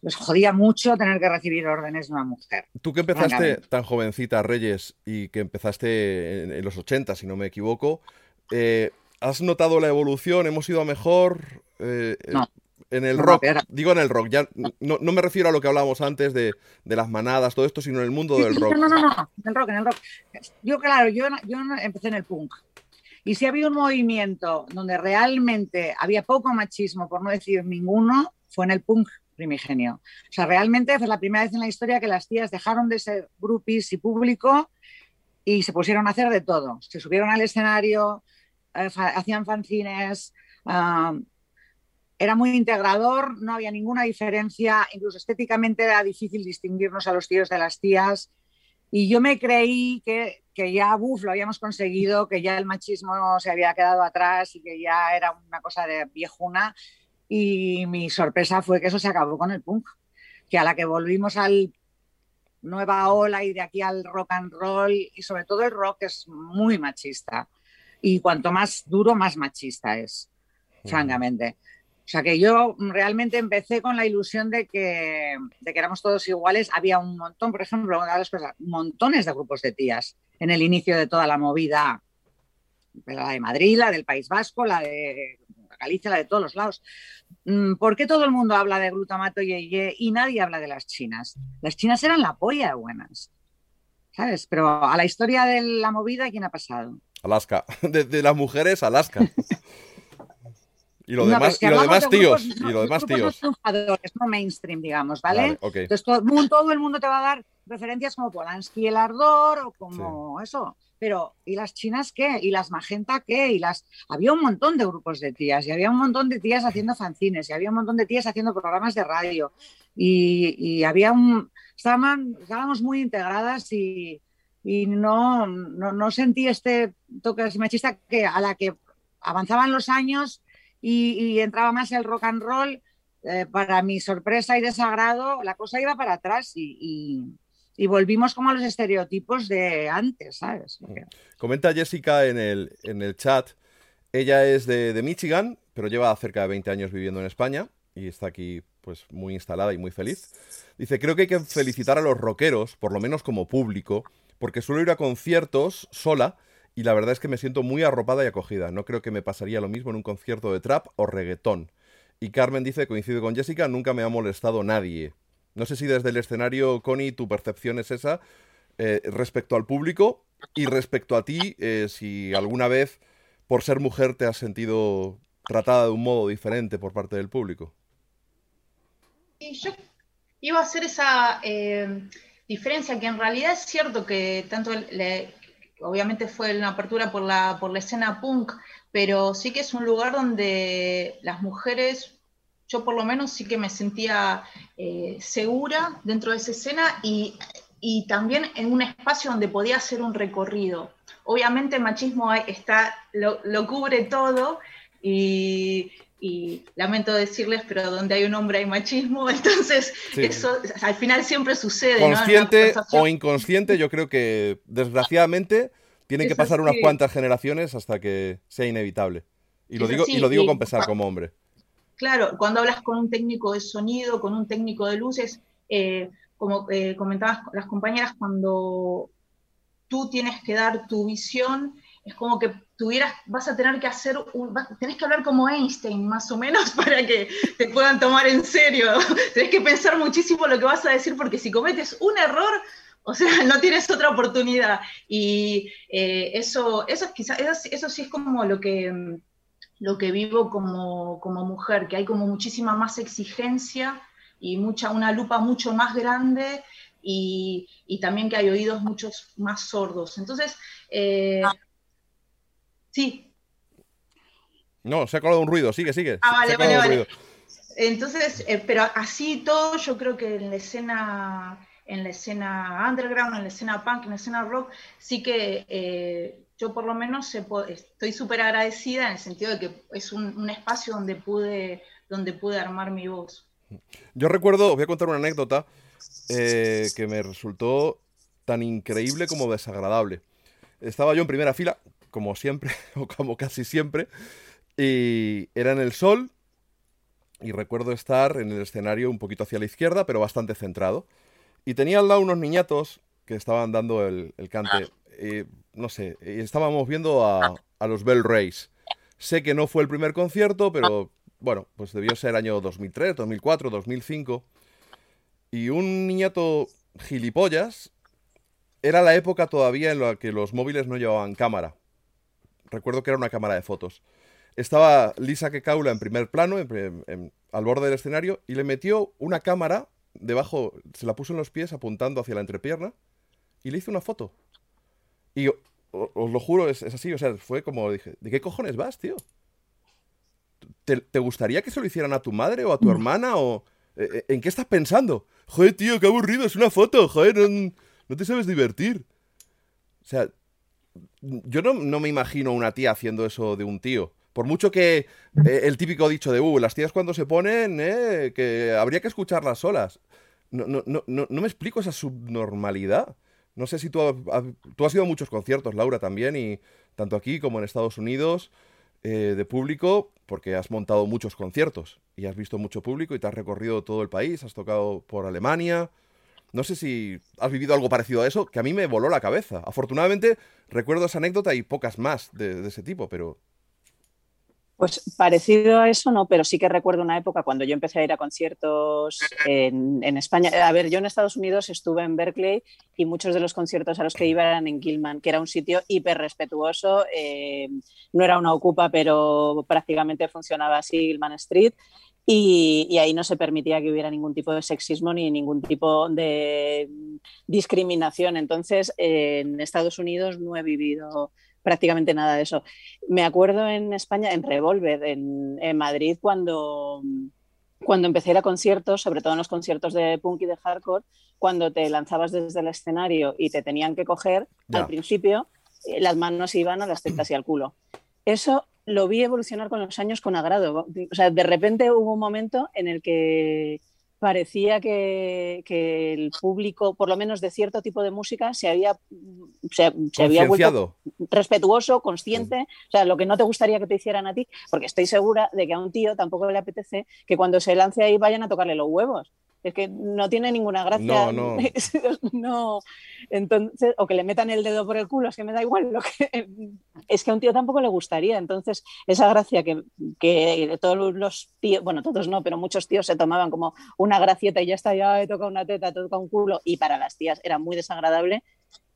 les jodía mucho tener que recibir órdenes de una mujer. Tú que empezaste tan jovencita, Reyes, y que empezaste en, los 80, si no me equivoco, eh, ¿has notado la evolución? ¿Hemos ido a mejor? Eh, no. En el rock, digo en el rock, ya no, me refiero a lo que hablábamos antes de, las manadas, todo esto, sino en el mundo del rock. No, no, no, no, en el rock, en el rock. Yo, claro, yo, yo empecé en el punk. Y si había un movimiento donde realmente había poco machismo, por no decir ninguno, fue en el punk primigenio. O sea, realmente fue la primera vez en la historia que las tías dejaron de ser groupies y público y se pusieron a hacer de todo. Se subieron al escenario, eh, hacían fanzines, ah, era muy integrador, no había ninguna diferencia, incluso estéticamente era difícil distinguirnos a los tíos de las tías. Y yo me creí que, que ya, buf, lo habíamos conseguido, que ya el machismo se había quedado atrás y que ya era una cosa de viejuna. Y mi sorpresa fue que eso se acabó con el punk, que a la que volvimos al nueva ola y de aquí al rock and roll y sobre todo el rock es muy machista. Y cuanto más duro, más machista es, francamente. O sea que yo realmente empecé con la ilusión de que, de que éramos todos iguales. Había un montón, por ejemplo, una de las cosas, montones de grupos de tías en el inicio de toda la movida, la de Madrid, la del País Vasco, la de Galicia, la de todos los lados. Mm, ¿Por qué todo el mundo habla de glutamato y, y nadie habla de las chinas? Las chinas eran la polla de buenas, ¿sabes? Pero a la historia de la movida, ¿quién ha pasado? Alaska, de, de las mujeres, Alaska. Y lo demás, y lo demás tíos. y lo demás tíos. No mainstream, digamos, ¿vale? Entonces todo, todo, el mundo te va a dar referencias como Polanski el Ardor o como eso. Pero, ¿y las chinas qué? ¿Y las magenta qué? Y las... Había un montón de grupos de tías, y había un montón de tías haciendo fanzines, y había un montón de tías haciendo programas de radio. Y, y había un... Estaban, estábamos muy integradas y, y no, no, no, sentí este toque machista que a la que avanzaban los años y, entraba más el rock and roll, eh, para mi sorpresa y desagrado, la cosa iba para atrás y, volvimos como a los estereotipos de antes, ¿sabes? Comenta Jessica en el, en el chat, ella es de, de, Michigan, pero lleva cerca de 20 años viviendo en España y está aquí pues muy instalada y muy feliz. Dice, creo que hay que felicitar a los rockeros, por lo menos como público, porque suelo ir a conciertos sola y la verdad es que me siento muy arropada y acogida. No creo que me pasaría lo mismo en un concierto de trap o reggaetón. Y Carmen dice, coincide con Jessica, nunca me ha molestado nadie. No sé si desde el escenario, Connie, tu percepción es esa eh, respecto al público y respecto a ti, eh, si alguna vez, por ser mujer, te has sentido tratada de un modo diferente por parte del público. Y yo iba a hacer esa eh, diferencia, que en realidad es cierto que tanto obviamente fue una apertura por la, por la escena punk, pero sí que es un lugar donde las mujeres, yo por lo menos sí que me sentía eh, segura dentro de esa escena y, también en un espacio donde podía hacer un recorrido. Obviamente el machismo está, lo, cubre todo y, lamento decirles, pero donde hay un hombre hay machismo, entonces eso al final siempre sucede. Consciente o inconsciente, yo creo que desgraciadamente tienen que pasar unas cuantas generaciones hasta que sea inevitable. Y lo digo, y lo digo con pesar como hombre. Claro, cuando hablas con un técnico de sonido, con un técnico de luces, eh, como eh, comentaban las compañeras, cuando tú tienes que dar tu visión, es como que tuvieras, vas a tener que hacer, un, tenés que hablar como Einstein, más o menos, para que te puedan tomar en serio. tenés que pensar muchísimo lo que vas a decir, porque si cometes un error, o sea, no tienes otra oportunidad. Y eh, eso, eso, quizás, eso, sí es como lo que, lo que vivo como, mujer, que hay como muchísima más exigencia y mucha, una lupa mucho más grande y, también que hay oídos muchos más sordos. Entonces, eh, ah. Sí. No, se ha colado un ruido, sigue, sigue. Ah, vale, vale, vale. Entonces, eh, pero así todo, yo creo que en la escena en la escena underground, en la escena punk, en la escena rock, sí que eh, yo por lo menos estoy súper agradecida en el sentido de que es un, espacio donde pude, donde pude armar mi voz. Yo recuerdo, voy a contar una anécdota eh, que me resultó tan increíble como desagradable. Estaba yo en primera fila, como siempre, o como casi siempre, y era en el sol, y recuerdo estar en el escenario un poquito hacia la izquierda, pero bastante centrado. Y tenía al lado unos niñatos que estaban dando el, cante. no sé, estábamos viendo a, a los Bell Rays. Sé que no fue el primer concierto, pero bueno, pues debió ser año 2003, 2004, 2005. Y un niñato gilipollas era la época todavía en la que los móviles no llevaban cámara. Recuerdo que era una cámara de fotos. Estaba Lisa Kekaula en primer plano, al borde del escenario, y le metió una cámara debajo, se la puso en los pies apuntando hacia la entrepierna y le hizo una foto. Y os lo juro, es, así, o sea, fue como dije, ¿de qué cojones vas, tío? ¿Te, gustaría que se lo hicieran a tu madre o a tu mm. hermana o... Eh, eh, ¿En qué estás pensando? Joder, tío, qué aburrido, es una foto, joder, no, te sabes divertir. O sea, yo no, me imagino una tía haciendo eso de un tío. Por mucho que eh, el típico dicho de, uh, las tías cuando se ponen, eh, que habría que escucharlas solas. No, no, no, no, me explico esa subnormalidad. No sé si tú has, tú has ido a muchos conciertos, Laura, también, y tanto aquí como en Estados Unidos, eh, de público, porque has montado muchos conciertos y has visto mucho público y te has recorrido todo el país, has tocado por Alemania. No sé si has vivido algo parecido a eso, que a mí me voló la cabeza. Afortunadamente, recuerdo esa anécdota y pocas más de ese tipo, pero pues parecido a eso no, pero sí que recuerdo una época cuando yo empecé a ir a conciertos en, España. A ver, yo en Estados Unidos estuve en Berkeley y muchos de los conciertos a los que iba eran en Gilman, que era un sitio hiper respetuoso. Eh, no era una ocupa, pero prácticamente funcionaba así Gilman Street. Y, ahí no se permitía que hubiera ningún tipo de sexismo ni ningún tipo de discriminación. Entonces, en Estados Unidos no he vivido prácticamente nada de eso. Me acuerdo en España, en Revolver, en, Madrid, cuando, cuando empecé a ir a conciertos, sobre todo en los conciertos de punk y de hardcore, cuando te lanzabas desde el escenario y te tenían que coger, al principio eh, las manos iban a las tetas y al culo. Eso lo vi evolucionar con los años con agrado. O sea, de repente hubo un momento en el que parecía que, el público, por lo menos de cierto tipo de música, se había, se, había vuelto respetuoso, consciente, o sea, lo que no te gustaría que te hicieran a ti, porque estoy segura de que a un tío tampoco le apetece que cuando se lance ahí vayan a tocarle los huevos. Es que no tiene ninguna gracia. No, no. Entonces, o que le metan el dedo por el culo, es que me da igual. Lo que, es que a un tío tampoco le gustaría. Entonces, esa gracia que, que todos los tíos, bueno, todos no, pero muchos tíos se tomaban como una gracieta y ya está, ya he tocado una teta, he tocado un culo, y para las tías era muy desagradable.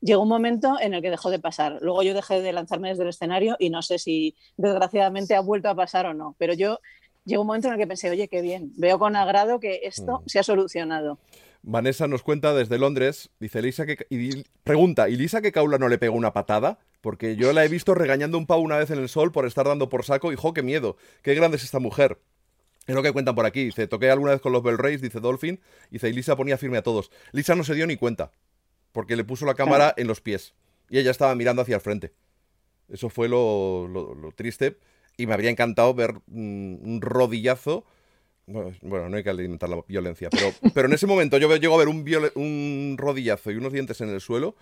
Llegó un momento en el que dejó de pasar. Luego yo dejé de lanzarme desde el escenario y no sé si desgraciadamente ha vuelto a pasar o no, pero yo llegó un momento en el que pensé, oye, qué bien, veo con agrado que esto mm. se ha solucionado. Vanessa nos cuenta desde Londres, dice Elisa que y pregunta, ¿y Lisa que Caula no le pegó una patada? Porque yo la he visto regañando un pavo una vez en el sol por estar dando por saco y jo, qué miedo, qué grande es esta mujer. Es lo que cuentan por aquí. Dice, toqué alguna vez con los Bell Rays, dice Dolphin. Dice, y Lisa ponía firme a todos. Lisa no se dio ni cuenta, porque le puso la cámara en los pies. Y ella estaba mirando hacia el frente. Eso fue lo, lo triste y me habría encantado ver mm, un rodillazo. Bueno, no hay que alimentar la violencia, pero, pero en ese momento yo llego a ver un, un rodillazo y unos dientes en el suelo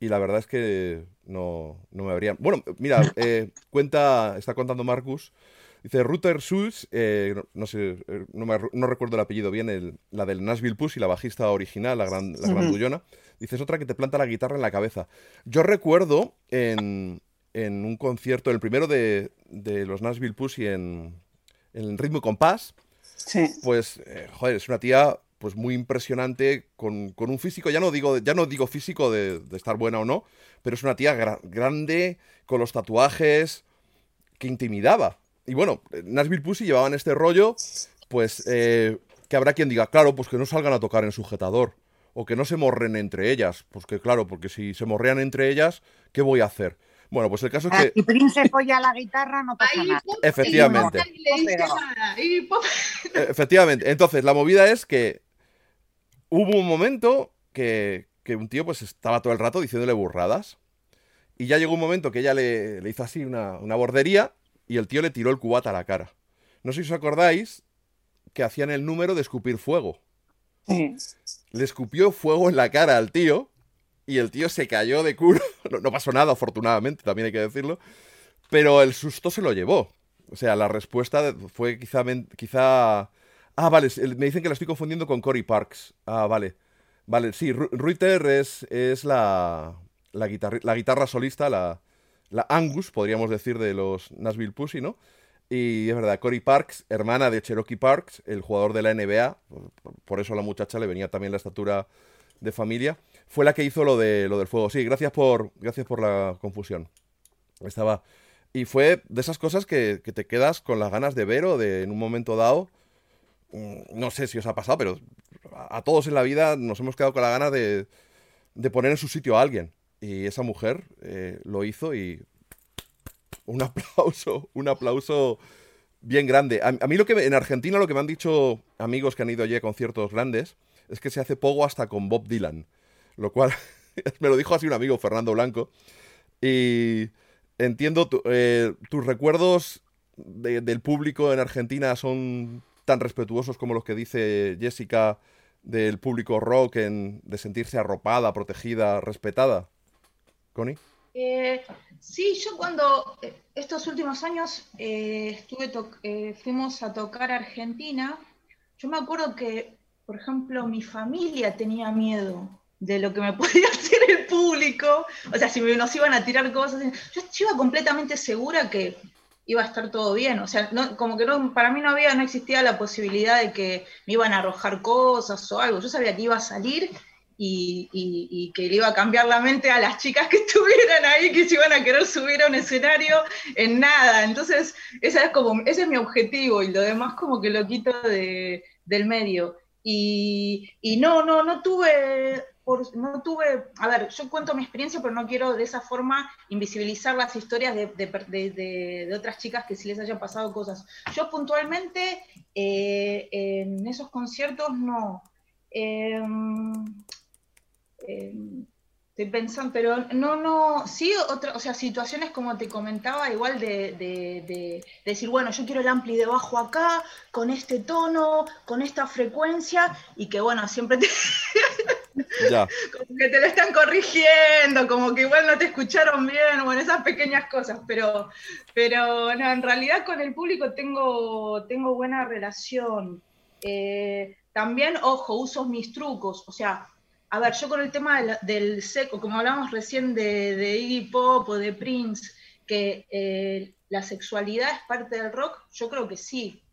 y la verdad es que no, no me habría... Bueno, mira, eh, cuenta, está contando Marcus, dice Ruther Schulz, eh, no, sé, eh, no, recuerdo el apellido bien, la del Nashville Push y la bajista original, la gran, la gran dice, es otra que te planta la guitarra en la cabeza. Yo recuerdo en, en un concierto, el primero de, los Nashville Pussy en, en Ritmo Compás. Sí. Pues, eh, joder, es una tía pues muy impresionante, con, un físico, ya no digo, ya no digo físico de, estar buena o no, pero es una tía grande, con los tatuajes, que intimidaba. Y bueno, Nashville Pussy llevaban este rollo, pues eh, que habrá quien diga, claro, pues que no salgan a tocar en sujetador, o que no se morren entre ellas, pues que claro, porque si se morrean entre ellas, ¿qué voy a hacer? Bueno, pues el caso es que. Si Prince folla la guitarra, no pasa nada. Efectivamente. Efectivamente. Entonces, la movida es que hubo un momento que, un tío pues estaba todo el rato diciéndole burradas. Y ya llegó un momento que ella le, hizo así una, una, bordería y el tío le tiró el cubata a la cara. No sé si os acordáis que hacían el número de escupir fuego. Sí. Le escupió fuego en la cara al tío y el tío se cayó de culo. No, pasó nada, afortunadamente, también hay que decirlo. Pero el susto se lo llevó. O sea, la respuesta fue quizá... quizá... Ah, vale, me dicen que la estoy confundiendo con Cory Parks. Ah, vale. Vale, sí, Ruiter es, es la, la, la guitarra solista, la, la Angus, podríamos decir, de los Nashville Pussy, ¿no? Y es verdad, Cory Parks, hermana de Cherokee Parks, el jugador de la NBA, por eso a la muchacha le venía también la estatura de familia, fue la que hizo lo, de, lo del fuego. Sí, gracias por, gracias por la confusión. Estaba... Y fue de esas cosas que, te quedas con las ganas de ver o de en un momento dado, mm, no sé si os ha pasado, pero a todos en la vida nos hemos quedado con la ganas de, de poner en su sitio a alguien. Y esa mujer eh, lo hizo y un aplauso, un aplauso bien grande. A, mí lo que en Argentina lo que me han dicho amigos que han ido allí a conciertos grandes es que se hace poco hasta con Bob Dylan, lo cual me lo dijo así un amigo, Fernando Blanco. Y entiendo, eh, tus recuerdos del público en Argentina son tan respetuosos como los que dice Jessica del público rock, en, de sentirse arropada, protegida, respetada. Connie. Eh, sí, yo cuando eh, estos últimos años estuve fuimos a tocar Argentina, yo me acuerdo que, por ejemplo, mi familia tenía miedo de lo que me podía hacer el público, o sea, si nos iban a tirar cosas, yo iba completamente segura que iba a estar todo bien, o sea, como que no, para mí no había, no existía la posibilidad de que me iban a arrojar cosas o algo, yo sabía que iba a salir y, que le iba a cambiar la mente a las chicas que estuvieran ahí, que se iban a querer subir a un escenario en nada. Entonces, esa es como, ese es mi objetivo y lo demás como que lo quito de, del medio. Y, y, no, no, no tuve, no tuve, a ver, yo cuento mi experiencia, pero no quiero de esa forma invisibilizar las historias de, de, de otras chicas que sí les hayan pasado cosas. Yo puntualmente eh, en esos conciertos no. Eh, Em, estoy pensando, pero no, no, sí, otra, o sea, situaciones como te comentaba, igual de, decir, bueno, yo quiero el ampli de bajo acá, con este tono, con esta frecuencia, y que bueno, siempre te... como que te lo están corrigiendo, como que igual no te escucharon bien, bueno, esas pequeñas cosas, pero, pero no, en realidad con el público tengo, tengo buena relación. Eh, también, ojo, uso mis trucos, o sea, a ver, yo con el tema del, seco, como hablamos recién de, Iggy Pop o de Prince, que eh, la sexualidad es parte del rock, yo creo que sí.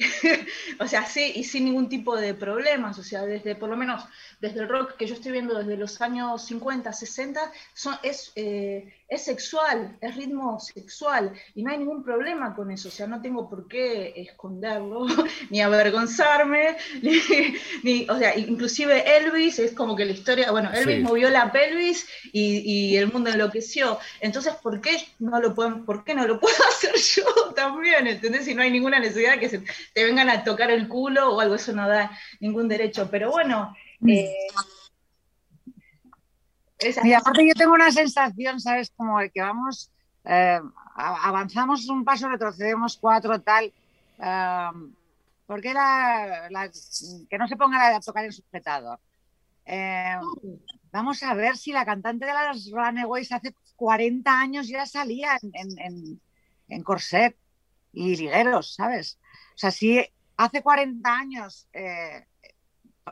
o sea, sí, y sin ningún tipo de problemas, o sea, desde por lo menos desde el rock que yo estoy viendo desde los años 50, 60, son, es, eh, es sexual, es ritmo sexual, y no hay ningún problema con eso, o sea, no tengo por qué esconderlo, ni avergonzarme, ni, o sea, inclusive Elvis, es como que la historia, bueno, Elvis movió la pelvis y, el mundo enloqueció, entonces, ¿por qué no lo pueden, por qué no lo puedo hacer yo también? ¿Entendés? Si no hay ninguna necesidad de que se, te vengan a tocar el culo o algo, eso no da ningún derecho, pero bueno, eh, y aparte yo tengo una sensación, ¿sabes? Como de que vamos, eh, avanzamos un paso, retrocedemos cuatro, tal. Eh, ¿Por qué la, que no se ponga a tocar en sujetador? Eh, vamos a ver si la cantante de las Runaways hace 40 años ya salía en, en, en corset y ligueros, ¿sabes? O sea, si hace 40 años eh,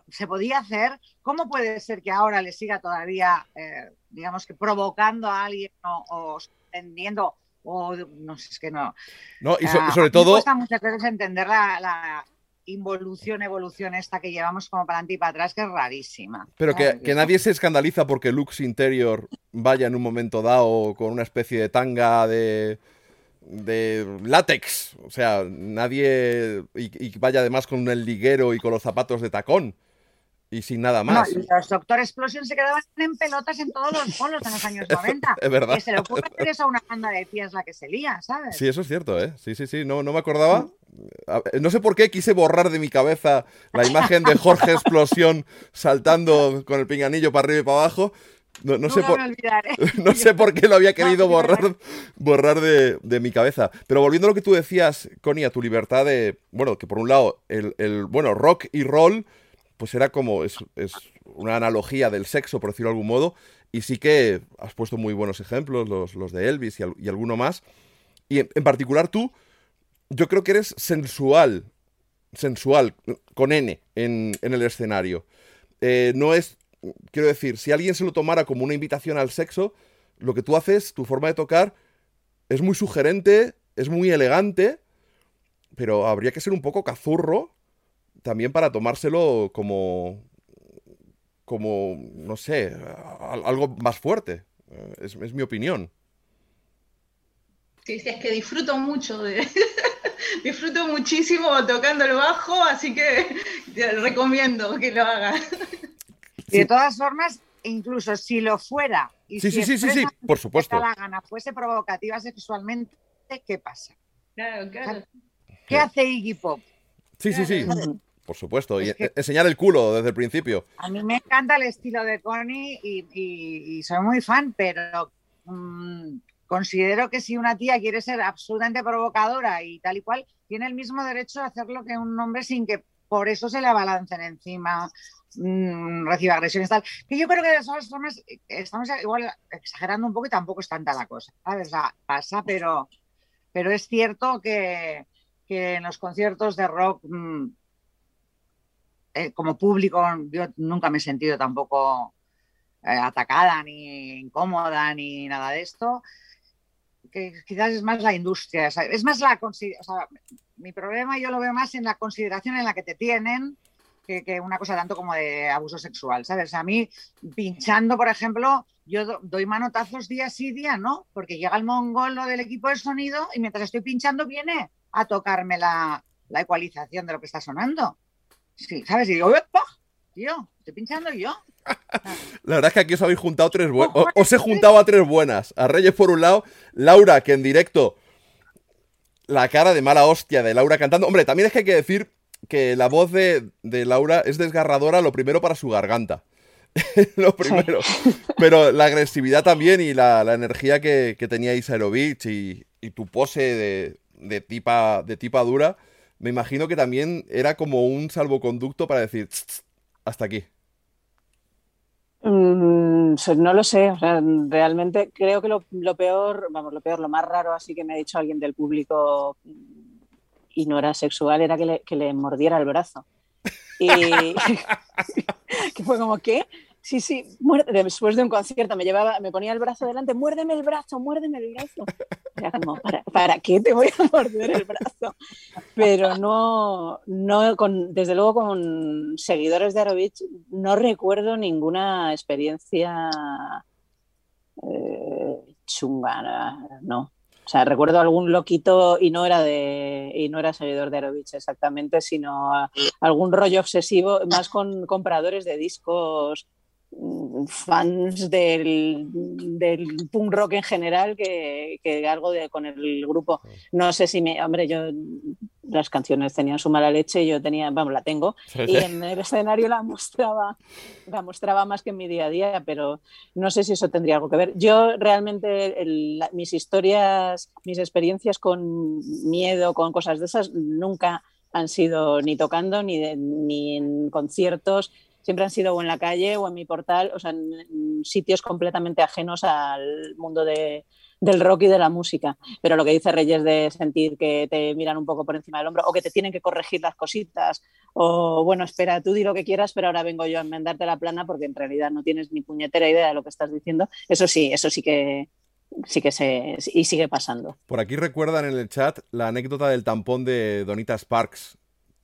se podía hacer, ¿cómo puede ser que ahora le siga todavía, eh, digamos que provocando a alguien o, entendiendo o no sé, es que no. No, y sobre todo. Me cuesta muchas veces entender la, involución, evolución esta que llevamos como para adelante y para atrás, que es rarísima. Pero que, que, nadie se escandaliza porque Lux Interior vaya en un momento dado con una especie de tanga de de látex. O sea, nadie. Y, vaya además con el liguero y con los zapatos de tacón. Y sin nada más. los Doctor Explosion se quedaban en pelotas en todos los polos en los años 90. es verdad. Que se le ocurre hacer eso a una banda de pies la que se lía, ¿sabes? Sí, eso es cierto, ¿eh? Sí, sí, sí. No, no me acordaba. No sé por qué quise borrar de mi cabeza la imagen de Jorge Explosión saltando con el pinganillo para arriba y para abajo. No, sé por, no sé por qué lo había querido borrar, borrar de, mi cabeza. Pero volviendo a lo que tú decías, Connie, a tu libertad de. Bueno, que por un lado, el, bueno, rock y roll, pues era como. Es, una analogía del sexo, por decirlo de algún modo. Y sí que has puesto muy buenos ejemplos, los, de Elvis y, alguno más. Y en, particular tú, yo creo que eres sensual, sensual, con N, en, el escenario. Eh, no es, quiero decir, si alguien se lo tomara como una invitación al sexo, lo que tú haces, tu forma de tocar, es muy sugerente, es muy elegante, pero habría que ser un poco cazurro también para tomárselo como, como, no sé, algo más fuerte. Eh, es, mi opinión. Sí, es que disfruto mucho disfruto muchísimo tocando el bajo, así que recomiendo que lo hagas. De todas formas, incluso si lo fuera y sí, si sí, sí, sí, por supuesto. la gana fuese provocativa sexualmente, ¿qué pasa? Claro, claro. ¿Qué hace Iggy Pop? Sí, sí, sí. Por supuesto, y enseñar el culo desde el principio. A mí me encanta el estilo de Connie y, soy muy fan, pero mm, considero que si una tía quiere ser absolutamente provocadora y tal y cual, tiene el mismo derecho a hacerlo que un hombre sin que por eso se le abalancen encima, mmm, reciba agresiones tal. Que yo creo que de todas formas eh, estamos igual exagerando un poco y tampoco es tanta la cosa, ¿sabes? pasa, pero, pero es cierto que, en los conciertos de rock, mm, eh, como público, yo nunca me he sentido tampoco eh, atacada, ni incómoda, ni nada de esto que quizás es más la industria, es más la o sea, mi problema yo lo veo más en la consideración en la que te tienen que, una cosa tanto como de abuso sexual, ¿sabes? A mí, pinchando, por ejemplo, yo doy manotazos día sí, día no, porque llega el mongolo del equipo de sonido y mientras estoy pinchando viene a tocarme la, la ecualización de lo que está sonando. Sí, ¿sabes? Y digo, Tío, estoy pinchando yo. La verdad es que aquí os habéis juntado tres buenas. Os he juntado a tres buenas. A Reyes por un lado, Laura, que en directo. La cara de mala hostia de Laura cantando. Hombre, también es que hay que decir que la voz de, Laura es desgarradora, lo primero para su garganta. lo primero. Pero la agresividad también y la, energía que, tenía Isairovich y, y tu pose de, tipa, de tipa dura, me imagino que también era como un salvoconducto para decir, hasta aquí. Mm, no lo sé, realmente creo que lo, peor, vamos, lo peor, lo más raro así que me ha dicho alguien del público y no era sexual era que le, que le mordiera el brazo. Y que fue como, ¿qué? Sí, sí, después de un concierto me llevaba, me ponía el brazo delante, muérdeme el brazo, muérdeme el brazo. Era como, ¿para, qué te voy a morder el brazo? Pero no, no con, desde luego con seguidores de Arovich no recuerdo ninguna experiencia eh, chunga, no. O sea, recuerdo algún loquito y no era de y no era seguidor de Arovich exactamente, sino algún rollo obsesivo más con compradores de discos fans del, del, punk rock en general que, que, algo de, con el grupo. No sé si me. Hombre, yo. Las canciones tenían su mala leche, yo tenía, vamos, la tengo, y en el escenario la mostraba, la mostraba más que en mi día a día, pero no sé si eso tendría algo que ver. Yo realmente, mis historias, mis experiencias con miedo, con cosas de esas, nunca han sido ni tocando, ni, ni en conciertos, siempre han sido o en la calle o en mi portal, o sea, en, sitios completamente ajenos al mundo de, del rock y de la música. Pero lo que dice Reyes de sentir que te miran un poco por encima del hombro o que te tienen que corregir las cositas o bueno, espera, tú di lo que quieras, pero ahora vengo yo a enmendarte la plana porque en realidad no tienes ni puñetera idea de lo que estás diciendo. Eso sí, eso sí que sí que se y sigue pasando. Por aquí recuerdan en el chat la anécdota del tampón de Donita Sparks,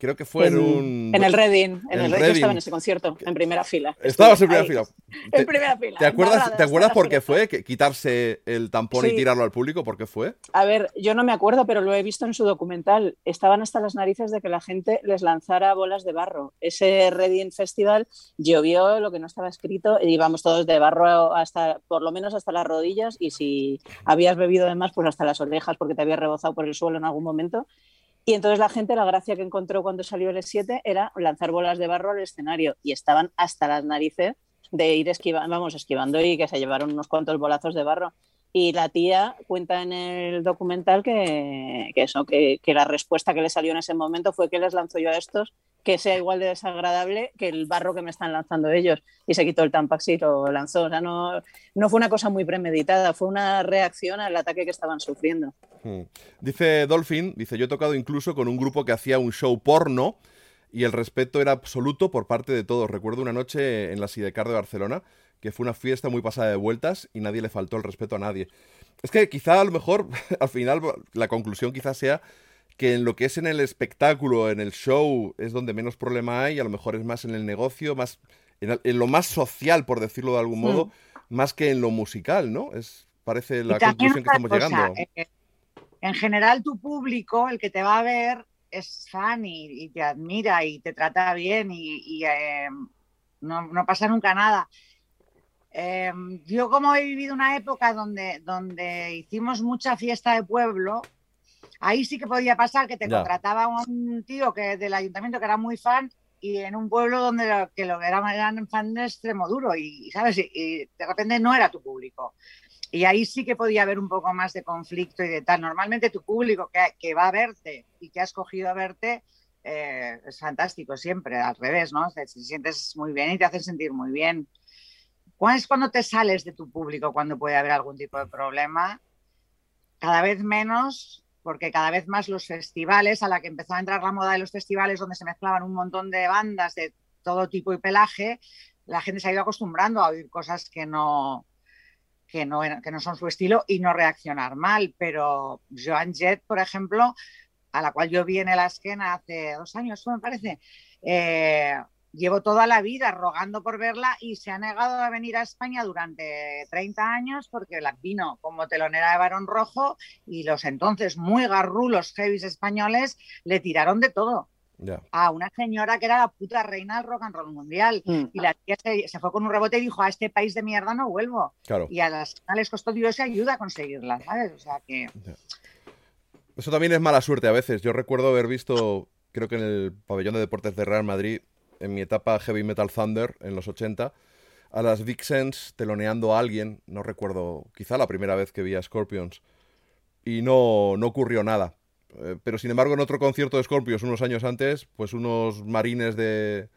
Creo que fue en, un... En el Reading. En, el Reading. Yo estaba en ese concierto, en primera fila. Estabas en primera fila. en primera fila. ¿Te acuerdas, ¿te acuerdas por qué fue? quitarse el tampón y tirarlo al público, ¿por qué fue? A ver, yo no me acuerdo, pero lo he visto en su documental. Estaban hasta las narices de que la gente les lanzara bolas de barro. Ese Reading Festival llovió lo que no estaba escrito y íbamos todos de barro hasta, por lo menos hasta las rodillas y si habías bebido de más, pues hasta las orejas porque te habías rebozado por el suelo en algún momento. Y entonces la gente, la gracia que encontró cuando salió el S7 era lanzar bolas de barro al escenario y estaban hasta las narices de ir esquivando, vamos, esquivando y que se llevaron unos cuantos bolazos de barro. Y la tía cuenta en el documental que, eso, que, la respuesta que le salió en ese momento fue que les lanzó yo a estos que sea igual de desagradable que el barro que me están lanzando ellos. Y se quitó el Tampax y lo lanzó. O sea, no, no fue una cosa muy premeditada, fue una reacción al ataque que estaban sufriendo. Hmm. Dice Dolphin, dice, yo he tocado incluso con un grupo que hacía un show porno y el respeto era absoluto por parte de todos. Recuerdo una noche en la Sidecar de Barcelona que fue una fiesta muy pasada de vueltas y nadie le faltó el respeto a nadie. Es que quizá a lo mejor, al final, la conclusión quizás sea que en lo que es en el espectáculo, en el show, es donde menos problema hay, a lo mejor es más en el negocio, más en, lo más social, por decirlo de algún modo, hmm. más que en lo musical, ¿no? Es parece la conclusión que estamos llegando. Eh, en general, tu público, el que te va a ver, es fan y, te admira y te trata bien y, eh, no, no, pasa nunca nada. Em, yo como he vivido una época donde, donde hicimos mucha fiesta de pueblo, ahí sí que podía pasar que te contrataba un tío que del ayuntamiento que era muy fan y en un pueblo donde lo, que lo eran, eran fan de extremo duro y, ¿sabes? Y, de repente no era tu público. Y ahí sí que podía haber un poco más de conflicto y de tal. Normalmente tu público que, que va a verte y que ha escogido a verte eh, es fantástico siempre, al revés, ¿no? Te, te sientes muy bien y te hacen sentir muy bien. ¿Cuál es cuando te sales de tu público, cuando puede haber algún tipo de problema? Cada vez menos, porque cada vez más los festivales, a la que empezó a entrar la moda de los festivales, donde se mezclaban un montón de bandas de todo tipo y pelaje, la gente se ha ido acostumbrando a oír cosas que no, que no, que no son su estilo y no reaccionar mal. Pero Joan Jett, por ejemplo, a la cual yo vi en el Asquena hace dos años, me parece, eh, llevo toda la vida rogando por verla y se ha negado a venir a España durante 30 años porque la vino como telonera de Barón Rojo y los entonces muy garrulos heavies españoles le tiraron de todo. A una señora que era la puta reina del rock and roll mundial. Mm. Y la tía se, fue con un rebote y dijo: A este país de mierda no vuelvo. Y a las les costó Dios y ayuda a conseguirla, ¿sabes? O sea que. Eso también es mala suerte a veces. Yo recuerdo haber visto, creo que en el pabellón de deportes de Real Madrid, en mi etapa Heavy Metal Thunder en los 80, a las Vixens teloneando a alguien, no recuerdo, quizá la primera vez que vi a Scorpions, y no, no ocurrió nada. Eh, pero sin embargo, en otro concierto de Scorpions unos años antes, pues unos marines de,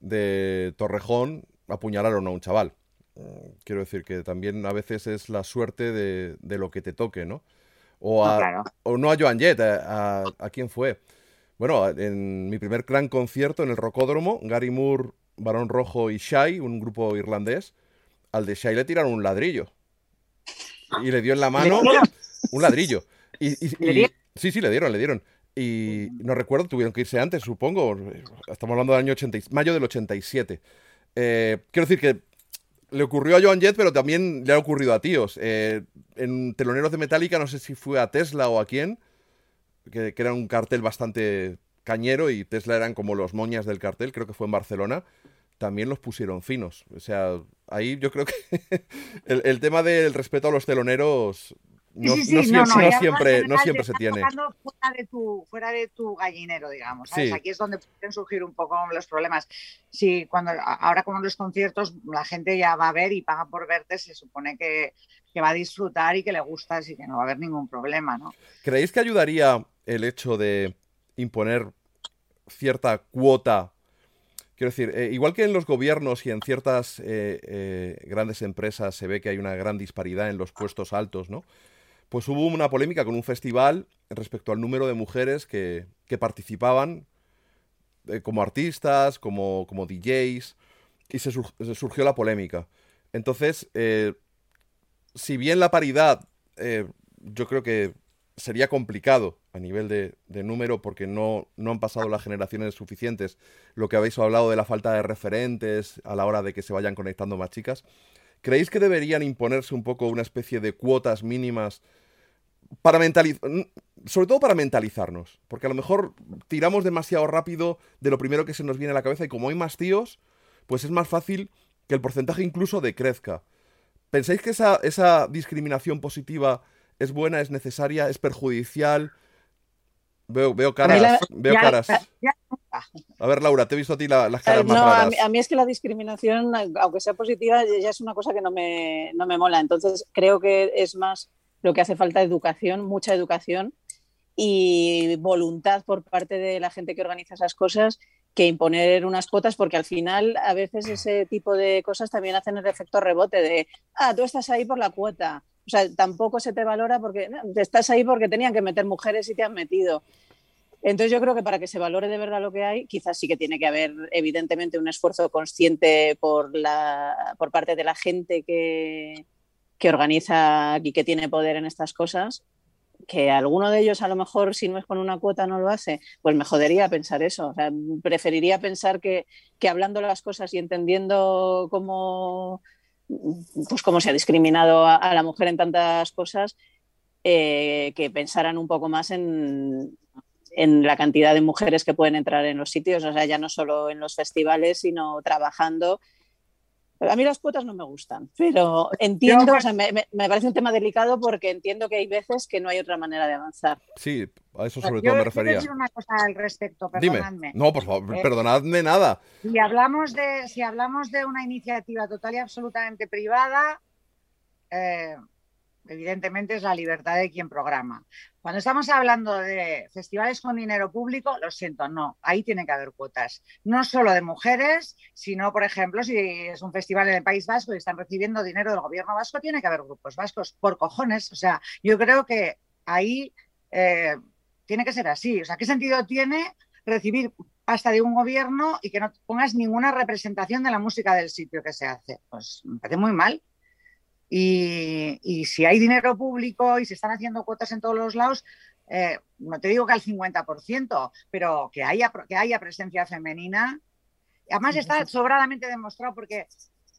de Torrejón apuñalaron a un chaval. Mm, quiero decir que también a veces es la suerte de, de lo que te toque, ¿no? O, a, o no a Joan Jett, a, a quién fue. Bueno, en mi primer gran concierto en el Rocódromo, Gary Moore, Barón Rojo y Shai, un grupo irlandés, al de Shai le tiraron un ladrillo. Y le dio en la mano un ladrillo. Y, sí, sí, le dieron, le dieron. Y no recuerdo, tuvieron que irse antes, supongo. Estamos hablando del año 80, mayo del 87. Eh, quiero decir que le ocurrió a Joan Jett, pero también le ha ocurrido a tíos. Eh, en Teloneros de Metallica, no sé si fue a Tesla o a quién, que, era un cartel bastante cañero y Tesla eran como los moñas del cartel, creo que fue en Barcelona, también los pusieron finos. O sea, ahí yo creo que el, tema del respeto a los teloneros no, siempre, no siempre se tiene. Fuera de, tu, fuera de tu gallinero, digamos. Aquí es donde pueden surgir un poco los problemas. Sí, cuando ahora como en los conciertos la gente ya va a ver y paga por verte, se supone que, que va a disfrutar y que le gusta, así que no va a haber ningún problema, ¿no? ¿Creéis que ayudaría el hecho de imponer cierta cuota. Quiero decir, eh, igual que en los gobiernos y en ciertas eh, eh, grandes empresas se ve que hay una gran disparidad en los puestos altos, ¿no? Pues hubo una polémica con un festival respecto al número de mujeres que, participaban como artistas, como, como DJs, y se, surgió la polémica. Entonces, si bien la paridad, yo creo que sería complicado a nivel de, número porque no, no, han pasado las generaciones suficientes. Lo que habéis hablado de la falta de referentes a la hora de que se vayan conectando más chicas. ¿Creéis que deberían imponerse un poco una especie de cuotas mínimas para mentalizar, sobre todo para mentalizarnos? Porque a lo mejor tiramos demasiado rápido de lo primero que se nos viene a la cabeza y como hay más tíos, pues es más fácil que el porcentaje incluso decrezca. ¿Pensáis que esa, esa discriminación positiva es buena, es necesaria, es perjudicial? Veo, veo caras. veo caras. a ver, Laura, te he visto a ti las caras más raras. A mí, es que la discriminación, aunque sea positiva, ya es una cosa que no me, no me mola. Entonces, creo que es más lo que hace falta educación, mucha educación y voluntad por parte de la gente que organiza esas cosas que imponer unas cuotas, porque al final a veces ese tipo de cosas también hacen el efecto rebote de, ah, tú estás ahí por la cuota. O sea, tampoco se te valora porque estás ahí porque tenían que meter mujeres y te han metido. Entonces yo creo que para que se valore de verdad lo que hay, quizás sí que tiene que haber evidentemente un esfuerzo consciente por, la, por parte de la gente que, que organiza y que tiene poder en estas cosas, que alguno de ellos a lo mejor si no es con una cuota no lo hace, pues me jodería pensar eso. O sea, preferiría pensar que, que, hablando las cosas y entendiendo cómo, pues cómo se ha discriminado a, la mujer en tantas cosas, eh, que pensaran un poco más en, en la cantidad de mujeres que pueden entrar en los sitios, o sea, ya no solo en los festivales, sino trabajando a mí las cuotas no me gustan, pero entiendo, o sea, me, me, parece un tema delicado porque entiendo que hay veces que no hay otra manera de avanzar. Sí, a eso sobre todo me refería. Quiero decir una cosa al respecto, perdonadme. Dime. No, por favor, eh, perdonadme nada. Si hablamos, de, si hablamos de una iniciativa total y absolutamente privada, eh, evidentemente es la libertad de quien programa. Cuando estamos hablando de festivales con dinero público, lo siento, no, ahí tiene que haber cuotas. No solo de mujeres, sino, por ejemplo, si es un festival en el País Vasco y están recibiendo dinero del gobierno vasco, tiene que haber grupos vascos, por cojones. O sea, yo creo que ahí eh, tiene que ser así. O sea, ¿qué sentido tiene recibir hasta de un gobierno y que no pongas ninguna representación de la música del sitio que se hace? Pues me parece muy mal. Y, si hay dinero público y se están haciendo cuotas en todos los lados, eh, no te digo que al 50%, pero que haya, que haya presencia femenina. Además está sobradamente demostrado porque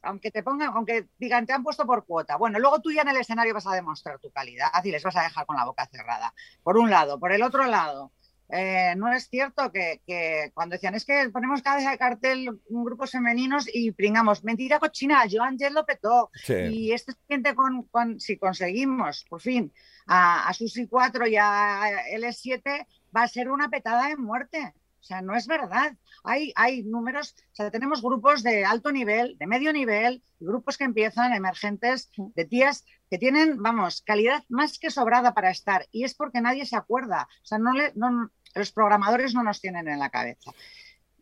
aunque te pongan, aunque digan, te han puesto por cuota, bueno, luego tú ya en el escenario vas a demostrar tu calidad y les vas a dejar con la boca cerrada. Por un lado. Por el otro lado, eh, no es cierto que, cuando decían es que ponemos cada vez de cartel grupos femeninos y pringamos, mentira cochina, yo Ángel lo petó. Y este siguiente, con, si conseguimos por fin a, a Susi 4 y a L7, va a ser una petada de muerte. O sea, no es verdad. Hay, hay números, o sea, tenemos grupos de alto nivel, de medio nivel, grupos que empiezan emergentes de tías que tienen, vamos, calidad más que sobrada para estar. Y es porque nadie se acuerda. O sea, no, le, no los programadores no nos tienen en la cabeza.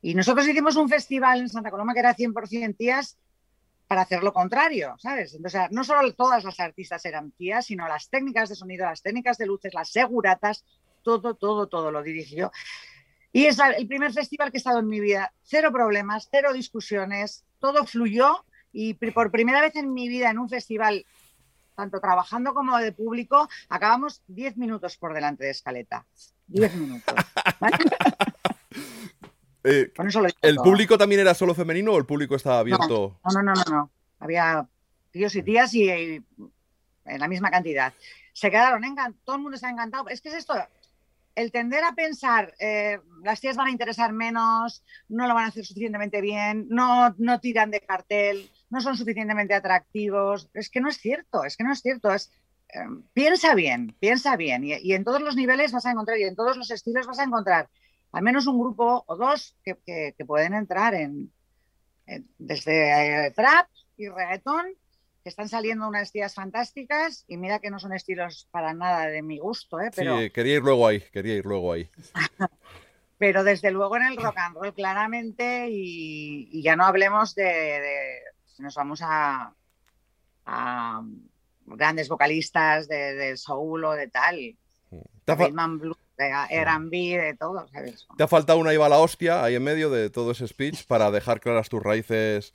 Y nosotros hicimos un festival en Santa Coloma que era 100% tías para hacer lo contrario, ¿sabes? Entonces, no solo todas las artistas eran tías, sino las técnicas de sonido, las técnicas de luces, las seguratas, todo, todo, todo lo dirigió. Y es el primer festival que he estado en mi vida. Cero problemas, cero discusiones, todo fluyó y por primera vez en mi vida en un festival, tanto trabajando como de público, acabamos 10 minutos por delante de escaleta. 10 minutos. Eh, ¿El público también era solo femenino o el público estaba abierto? No, no, no, no. Había tíos y tías y, en la misma cantidad. Se quedaron encantados, todo el mundo está encantado. Es que es esto, el tender a pensar, eh, las tías van a interesar menos, no lo van a hacer suficientemente bien, no, no tiran de cartel, no son suficientemente atractivos. Es que no es cierto, es que no es cierto. Es, Em, piensa bien, piensa bien. Y, en todos los niveles vas a encontrar, y en todos los estilos vas a encontrar al menos un grupo o dos que, pueden entrar en, desde eh, trap y reggaetón, que están saliendo unas tías fantásticas. Y mira que no son estilos para nada de mi gusto, ¿eh? Pero... Sí, quería ir luego ahí, quería ir luego ahí. Pero desde luego en el rock and roll claramente y, ya no hablemos de, nos vamos a grandes vocalistas de, de soul o de tal. De Blues, de R&B, de todo, ¿sabes? Te ha faltado una iba la hostia ahí en medio de todo ese speech para dejar claras tus raíces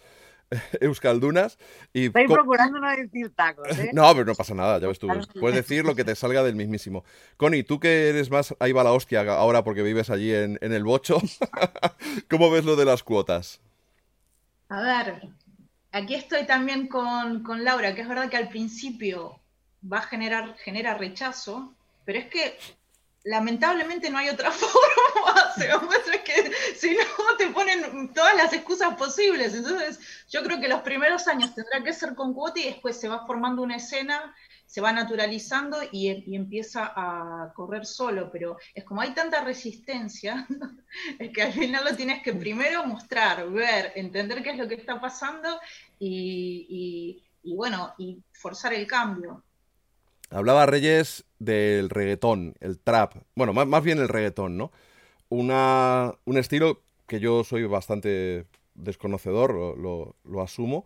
euskaldunas. Y Estoy procurando no decir tacos, ¿eh? No, pero no pasa nada, ya ves tú. Puedes decir lo que te salga del mismísimo. Connie, tú que eres más ahí va la hostia ahora porque vives allí en, en el bocho, ¿cómo ves lo de las cuotas? A ver, aquí estoy también con, Laura, que es verdad que al principio va a generar genera rechazo, pero es que lamentablemente no hay otra forma. Se que si no te ponen todas las excusas posibles. Entonces, yo creo que los primeros años tendrá que ser con cuota y después se va formando una escena se va naturalizando y, empieza a correr solo, pero es como hay tanta resistencia, es que al final lo tienes que primero mostrar, ver, entender qué es lo que está pasando y, bueno, y forzar el cambio. Hablaba Reyes del reggaetón, el trap, bueno, más, bien el reggaetón, ¿no? Una, un estilo que yo soy bastante desconocedor, lo, lo, asumo,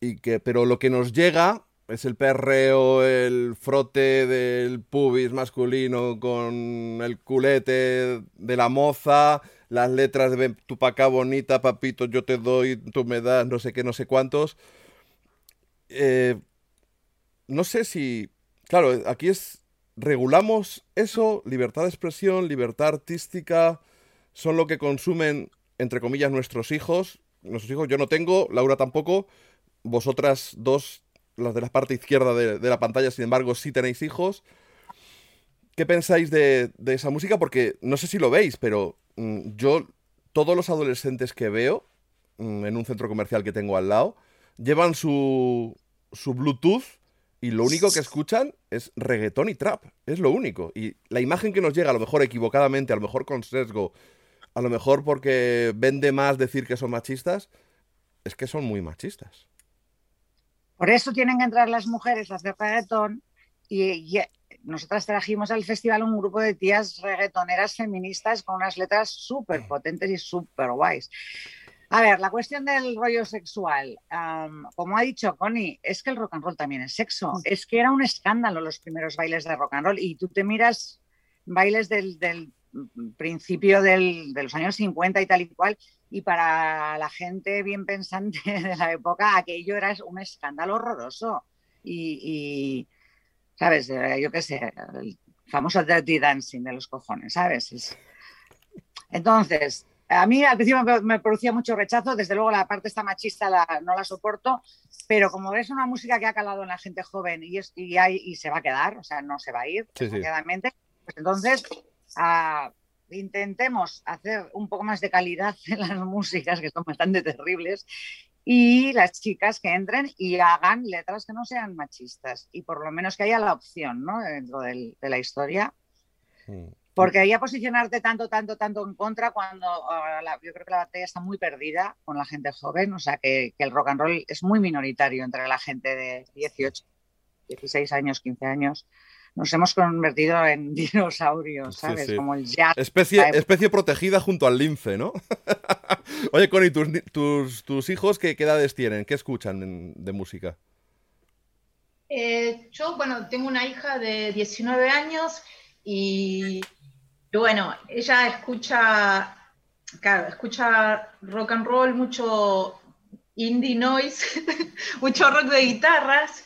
y que, pero lo que nos llega es el perreo, el frote del pubis masculino con el culete de la moza, las letras de tu pa' bonita, papito, yo te doy, tú me das, no sé qué, no sé cuántos. Eh, no sé si. Claro, aquí es. Regulamos eso, libertad de expresión, libertad artística, son lo que consumen, entre comillas, nuestros hijos. Nuestros hijos yo no tengo, Laura tampoco. Vosotras dos, las de la parte izquierda de, la pantalla, sin embargo, sí tenéis hijos. ¿Qué pensáis de, esa música? Porque no sé si lo veis, pero mm, yo, todos los adolescentes que veo mm, en un centro comercial que tengo al lado, llevan su, su Bluetooth y lo único que escuchan es reggaetón y trap. Es lo único. Y la imagen que nos llega, a lo mejor equivocadamente, a lo mejor con sesgo, a lo mejor porque vende más decir que son machistas, es que son muy machistas. Por eso tienen que entrar las mujeres, las de reggaetón, y, nosotras trajimos al festival un grupo de tías reggaetoneras feministas con unas letras súper potentes y súper guays. A ver, la cuestión del rollo sexual, como ha dicho Connie, es que el rock and roll también es sexo. Mm. Es que era un escándalo los primeros bailes de rock and roll y tú te miras bailes del, principio de los años 50 y tal y cual, y para la gente bien pensante de la época aquello era un escándalo horroroso. Y, ¿sabes? Eh, yo qué sé, el famoso dirty dancing de los cojones, ¿sabes? Entonces, a mí al principio me, producía mucho rechazo, desde luego la parte esta machista no la soporto, pero como es una música que ha calado en la gente joven y, y, se va a quedar, o sea, no se va a ir, pues entonces ah, intentemos hacer un poco más de calidad en las músicas, que son bastante terribles, y las chicas que entren y hagan letras que no sean machistas, y por lo menos que haya la opción ¿no? dentro de la historia. Mm. Porque ahí a posicionarte tanto, tanto, tanto en contra cuando ah, yo creo que la batalla está muy perdida con la gente joven, o sea que, el rock and roll es muy minoritario entre la gente de 18, 16 años, 15 años. Nos hemos convertido en dinosaurios, ¿sabes? Como el jazz. Especie, especie protegida junto al lince, ¿no? Oye, Connie, ¿tus, tus, tus hijos qué, edades tienen? ¿Qué escuchan de música? Eh, yo, bueno, tengo una hija de 19 años y bueno, ella escucha, claro, escucha rock and roll, mucho indie noise, mucho rock de guitarras,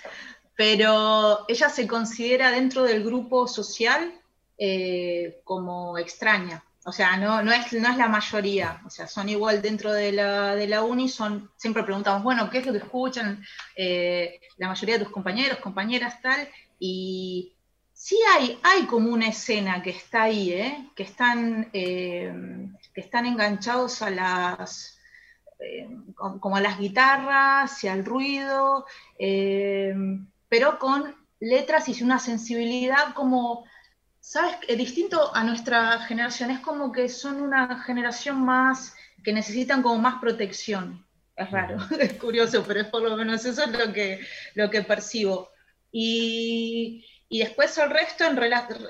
pero ella se considera dentro del grupo social eh, como extraña. O sea, no, es la mayoría, o sea, son igual dentro de la, de la uni, son, siempre preguntamos, bueno, ¿qué es lo que escuchan eh, la mayoría de tus compañeros, compañeras, tal? Y sí hay, hay como una escena que está ahí, ¿eh? que, están, eh, que están enganchados a las, eh, como a las guitarras y al ruido, pero con letras y una sensibilidad como, ¿sabes? distinto a nuestra generación, es como que son una generación más que necesitan como más protección. Es raro, es curioso, pero es por lo menos eso es lo que, lo que percibo. Y, y después el resto en,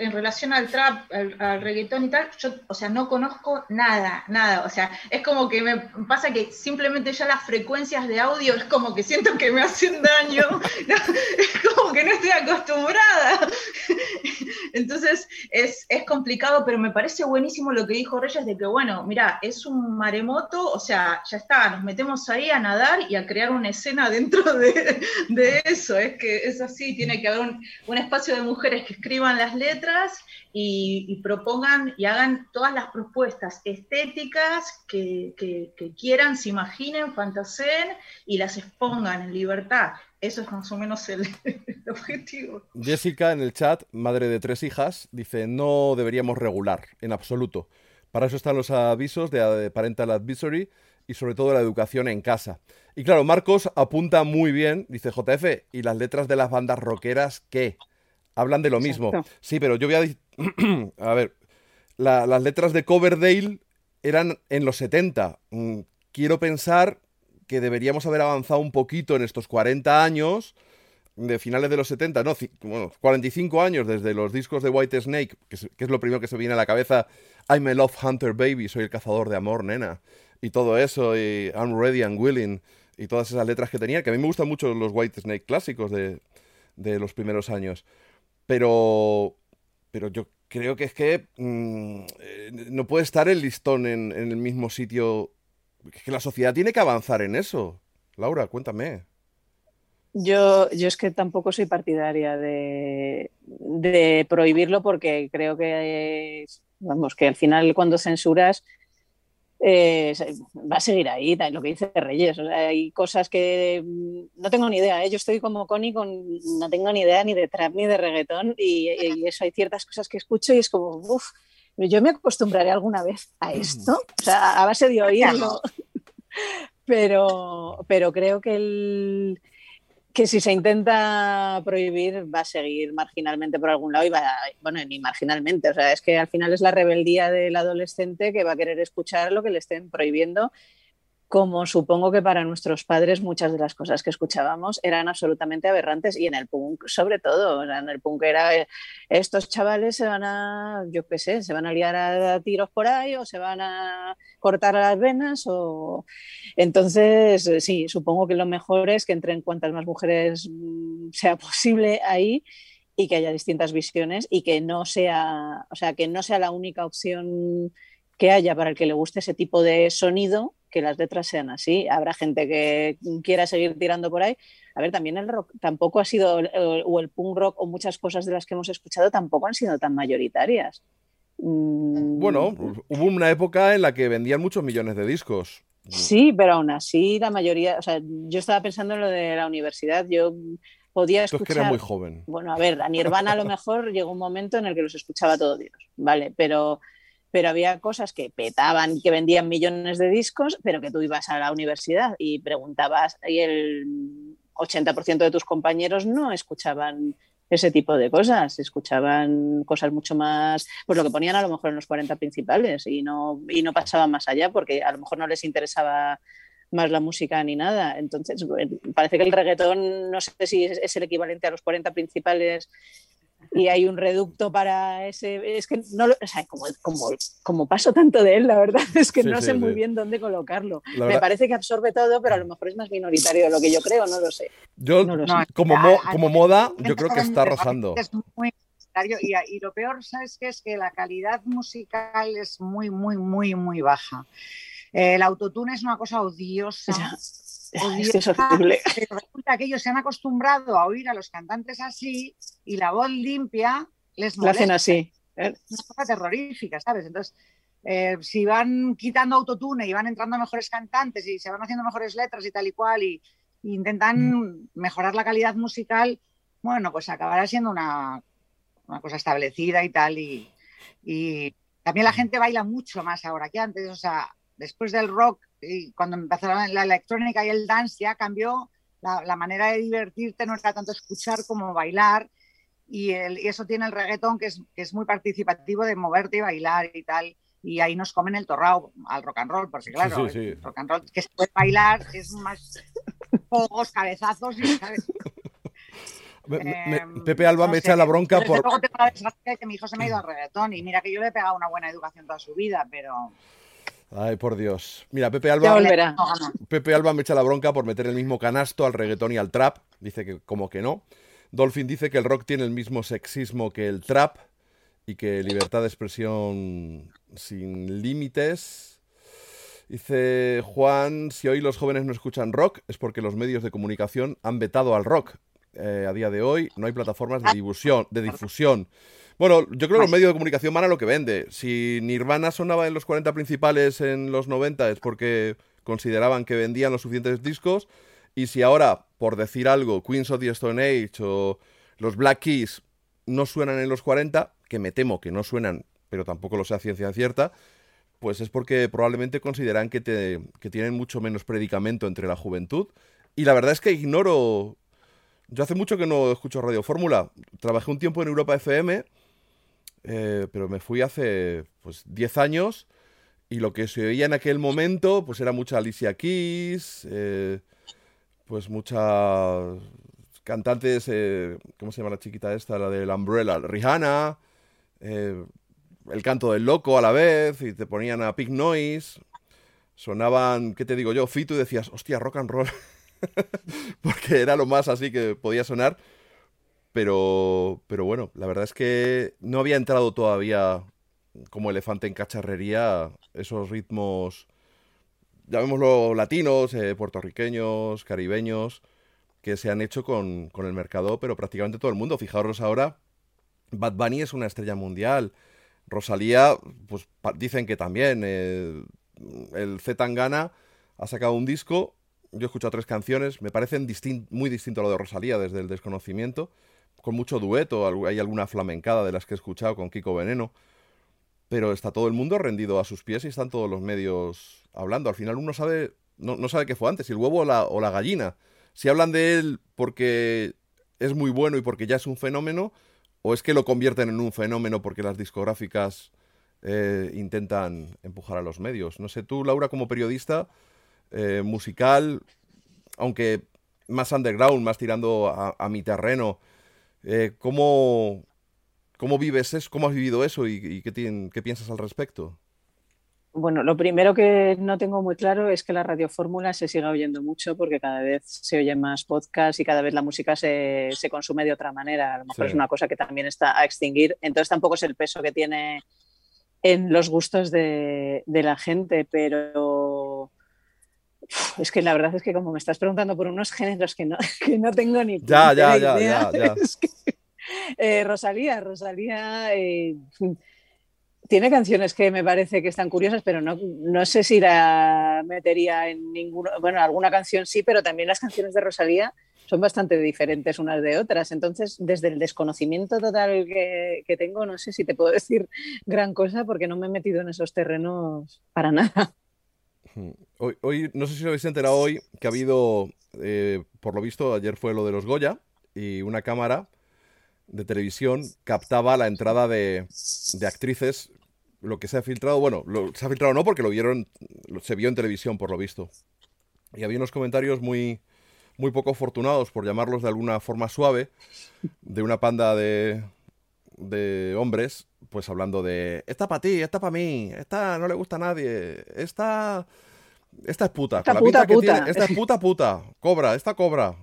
en relación al trap, al, reggaetón y tal, yo, o sea, no conozco nada, nada. O sea, es como que me pasa que simplemente ya las frecuencias de audio es como que siento que me hacen daño. es como que no estoy acostumbrada. Entonces es, es, complicado, pero me parece buenísimo lo que dijo Reyes de que, bueno, mira, es un maremoto, o sea, ya está, nos metemos ahí a nadar y a crear una escena dentro de, de eso. Es que es así, tiene que haber un, un espacio de mujeres que escriban las letras y, propongan y hagan todas las propuestas estéticas que, quieran, se imaginen, fantaseen y las expongan en libertad. Eso es más o menos el, objetivo. Jessica en el chat, madre de tres hijas, dice, no deberíamos regular en absoluto. Para eso están los avisos de Parental Advisory y sobre todo la educación en casa. Y claro, Marcos apunta muy bien, dice JF, ¿y las letras de las bandas rockeras qué? Hablan de lo mismo. Sí, pero yo voy a... a ver, las letras de Coverdale eran en los 70. Mm, quiero pensar que deberíamos haber avanzado un poquito en estos 40 años de finales de los 70, no, bueno, 45 años desde los discos de White Snake, que es, lo primero que se viene a la cabeza I'm a Love Hunter Baby, soy el cazador de amor, nena. Y todo eso, y I'm ready and willing, y todas esas letras que tenía, que a mí me gustan mucho los White Snake clásicos de, de los primeros años. Pero, pero yo creo que es que mm, eh, no puede estar el listón en, en el mismo sitio. Es que la sociedad tiene que avanzar en eso. Laura, cuéntame. Yo, yo es que tampoco soy partidaria de, de prohibirlo porque creo que, vamos, que al final cuando censuras eh, va a seguir ahí, lo que dice Reyes. hay cosas que mm, no tengo ni idea. ¿eh? Yo estoy como Connie, con, no tengo ni idea ni de trap ni de reggaetón y, y eso hay ciertas cosas que escucho y es como, uff, yo me acostumbraré alguna vez a esto, o sea, a base de oírlo. pero, pero creo que el que si se intenta prohibir va a seguir marginalmente por algún lado y va, bueno, ni marginalmente, o sea, es que al final es la rebeldía del adolescente que va a querer escuchar lo que le estén prohibiendo como supongo que para nuestros padres muchas de las cosas que escuchábamos eran absolutamente aberrantes y en el punk sobre todo, en el punk era eh, estos chavales se van a, yo qué sé, se van a liar a, tiros por ahí o se van a cortar las venas o entonces eh, sí, supongo que lo mejor es que entren cuantas más mujeres mm, sea posible ahí y que haya distintas visiones y que no sea, o sea, que no sea la única opción que haya para el que le guste ese tipo de sonido, que las letras sean así. Habrá gente que quiera seguir tirando por ahí. A ver, también el rock tampoco ha sido, o el punk rock, o muchas cosas de las que hemos escuchado tampoco han sido tan mayoritarias. Mm. Bueno, hubo una época en la que vendían muchos millones de discos. Sí, pero aún así la mayoría, o sea, yo estaba pensando en lo de la universidad, yo podía escuchar... que era muy joven. Bueno, a ver, a Nirvana a lo mejor llegó un momento en el que los escuchaba todo Dios, ¿vale? Pero pero había cosas que petaban, que vendían millones de discos, pero que tú ibas a la universidad y preguntabas y el 80% de tus compañeros no escuchaban ese tipo de cosas, escuchaban cosas mucho más, pues lo que ponían a lo mejor en los 40 principales y no, y no pasaban más allá porque a lo mejor no les interesaba más la música ni nada. Entonces, parece que el reggaetón, no sé si es el equivalente a los 40 principales y hay un reducto para ese. Es que no o sea, como, como, como, paso tanto de él, la verdad es que no sé muy bien dónde colocarlo. Me parece que absorbe todo, pero a lo mejor es más minoritario de lo que yo creo, no lo sé. Yo, como, como moda, yo creo que está arrasando. Es muy y, y, lo peor, ¿sabes qué? Es que la calidad musical es muy, muy, muy, muy baja. El autotune es una cosa odiosa. Es horrible. Resulta que ellos se han acostumbrado a oír a los cantantes así y la voz limpia les molesta. hacen así. ¿eh? Es una cosa terrorífica, ¿sabes? Entonces, eh, si van quitando autotune y van entrando mejores cantantes y se van haciendo mejores letras y tal y cual y, intentan mm. mejorar la calidad musical, bueno, pues acabará siendo una, una cosa establecida y tal. Y, y también la mm. gente baila mucho más ahora que antes. O sea, después del rock y cuando empezó la, electrónica y el dance ya cambió la, manera de divertirte, no era tanto escuchar como bailar. Y, eso tiene el reggaetón, que es, que es, muy participativo de moverte y bailar y tal. Y ahí nos comen el torrao al rock and roll, porque claro, el rock and roll que se puede bailar es más juegos, cabezazos y, ¿sabes? Em, Pepe Alba me echa la bronca por. Luego tengo la desgracia que mi hijo se me ha ido al reggaetón y mira que yo le he pegado una buena educación toda su vida, pero. Ay, por Dios. Mira, Pepe Alba. Pepe Alba me echa la bronca por meter el mismo canasto al reggaetón y al trap. Dice que como que no. Dolphin dice que el rock tiene el mismo sexismo que el trap y que libertad de expresión sin límites. Dice Juan, si hoy los jóvenes no escuchan rock es porque los medios de comunicación han vetado al rock. Eh, a día de hoy no hay plataformas de difusión. De difusión. Bueno, yo creo que los medios de comunicación van a lo que vende. Si Nirvana sonaba en los 40 principales en los 90 es porque consideraban que vendían los suficientes discos. Y si ahora, por decir algo, Queens of the Stone Age o los Black Keys no suenan en los 40, que me temo que no suenan, pero tampoco lo sea ciencia cierta, pues es porque probablemente consideran que, te, que tienen mucho menos predicamento entre la juventud. Y la verdad es que ignoro. Yo hace mucho que no escucho Radio Fórmula. Trabajé un tiempo en Europa FM eh, pero me fui hace pues 10 años y lo que se oía en aquel momento pues era mucha Alicia Keys, eh, pues muchas cantantes, eh, ¿cómo se llama la chiquita esta? La del Umbrella, Rihanna, el canto del loco a la vez y te ponían a Pig Noise. Sonaban, ¿qué te digo yo? Fito y decías, hostia, rock and roll. Porque era lo más así que podía sonar. Pero, pero bueno, la verdad es que no había entrado todavía como elefante en cacharrería esos ritmos, llamémoslo latinos, eh, puertorriqueños, caribeños, que se han hecho con, con, el mercado, pero prácticamente todo el mundo. Fijaros ahora, Bad Bunny es una estrella mundial. Rosalía, pues dicen que también. Eh, el Z Tangana ha sacado un disco. Yo he escuchado tres canciones. Me parecen muy distinto a lo de Rosalía desde el desconocimiento. Con mucho dueto. Hay alguna flamencada de las que he escuchado con Kiko Veneno. Pero está todo el mundo rendido a sus pies y están todos los medios hablando. Al final uno sabe, no, sabe qué fue antes, el huevo o la, o la gallina. Si hablan de él porque es muy bueno y porque ya es un fenómeno, ¿O es que lo convierten en un fenómeno porque las discográficas eh, intentan empujar a los medios? No sé, tú, Laura, como periodista eh, musical, aunque más underground, más tirando a, mi terreno, eh, ¿cómo, ¿cómo, vives eso? ¿Cómo has vivido eso y, qué, qué piensas al respecto? Bueno, lo primero que no tengo muy claro es que la radiofórmula se siga oyendo mucho porque cada vez se oyen más podcasts y cada vez la música se, consume de otra manera. A lo mejor es una cosa que también está a extinguir. Entonces tampoco es el peso que tiene en los gustos de, la gente, pero es que la verdad es que como me estás preguntando por unos géneros que no, no tengo ni ya, ya, ya, ya, ya, eh, Rosalía, Rosalía... Eh, tiene canciones que me parece que están curiosas, pero no, no sé si la metería en ninguna. Bueno, alguna canción sí, pero también las canciones de Rosalía son bastante diferentes unas de otras. Entonces, desde el desconocimiento total que, tengo, no sé si te puedo decir gran cosa porque no me he metido en esos terrenos para nada. Hoy, no sé si lo habéis enterado hoy, que ha habido, eh, por lo visto, ayer fue lo de los Goya y una cámara de televisión captaba la entrada de, de actrices. Lo que se ha filtrado, bueno, lo, se ha filtrado no porque lo vieron, se vio en televisión por lo visto. Y había unos comentarios muy, muy poco afortunados, por llamarlos de alguna forma suave, de una panda de, de hombres, pues hablando de, esta para ti, esta para mí, esta no le gusta a nadie, esta, esta es puta, esta puta, puta. esta es puta puta, cobra, esta cobra.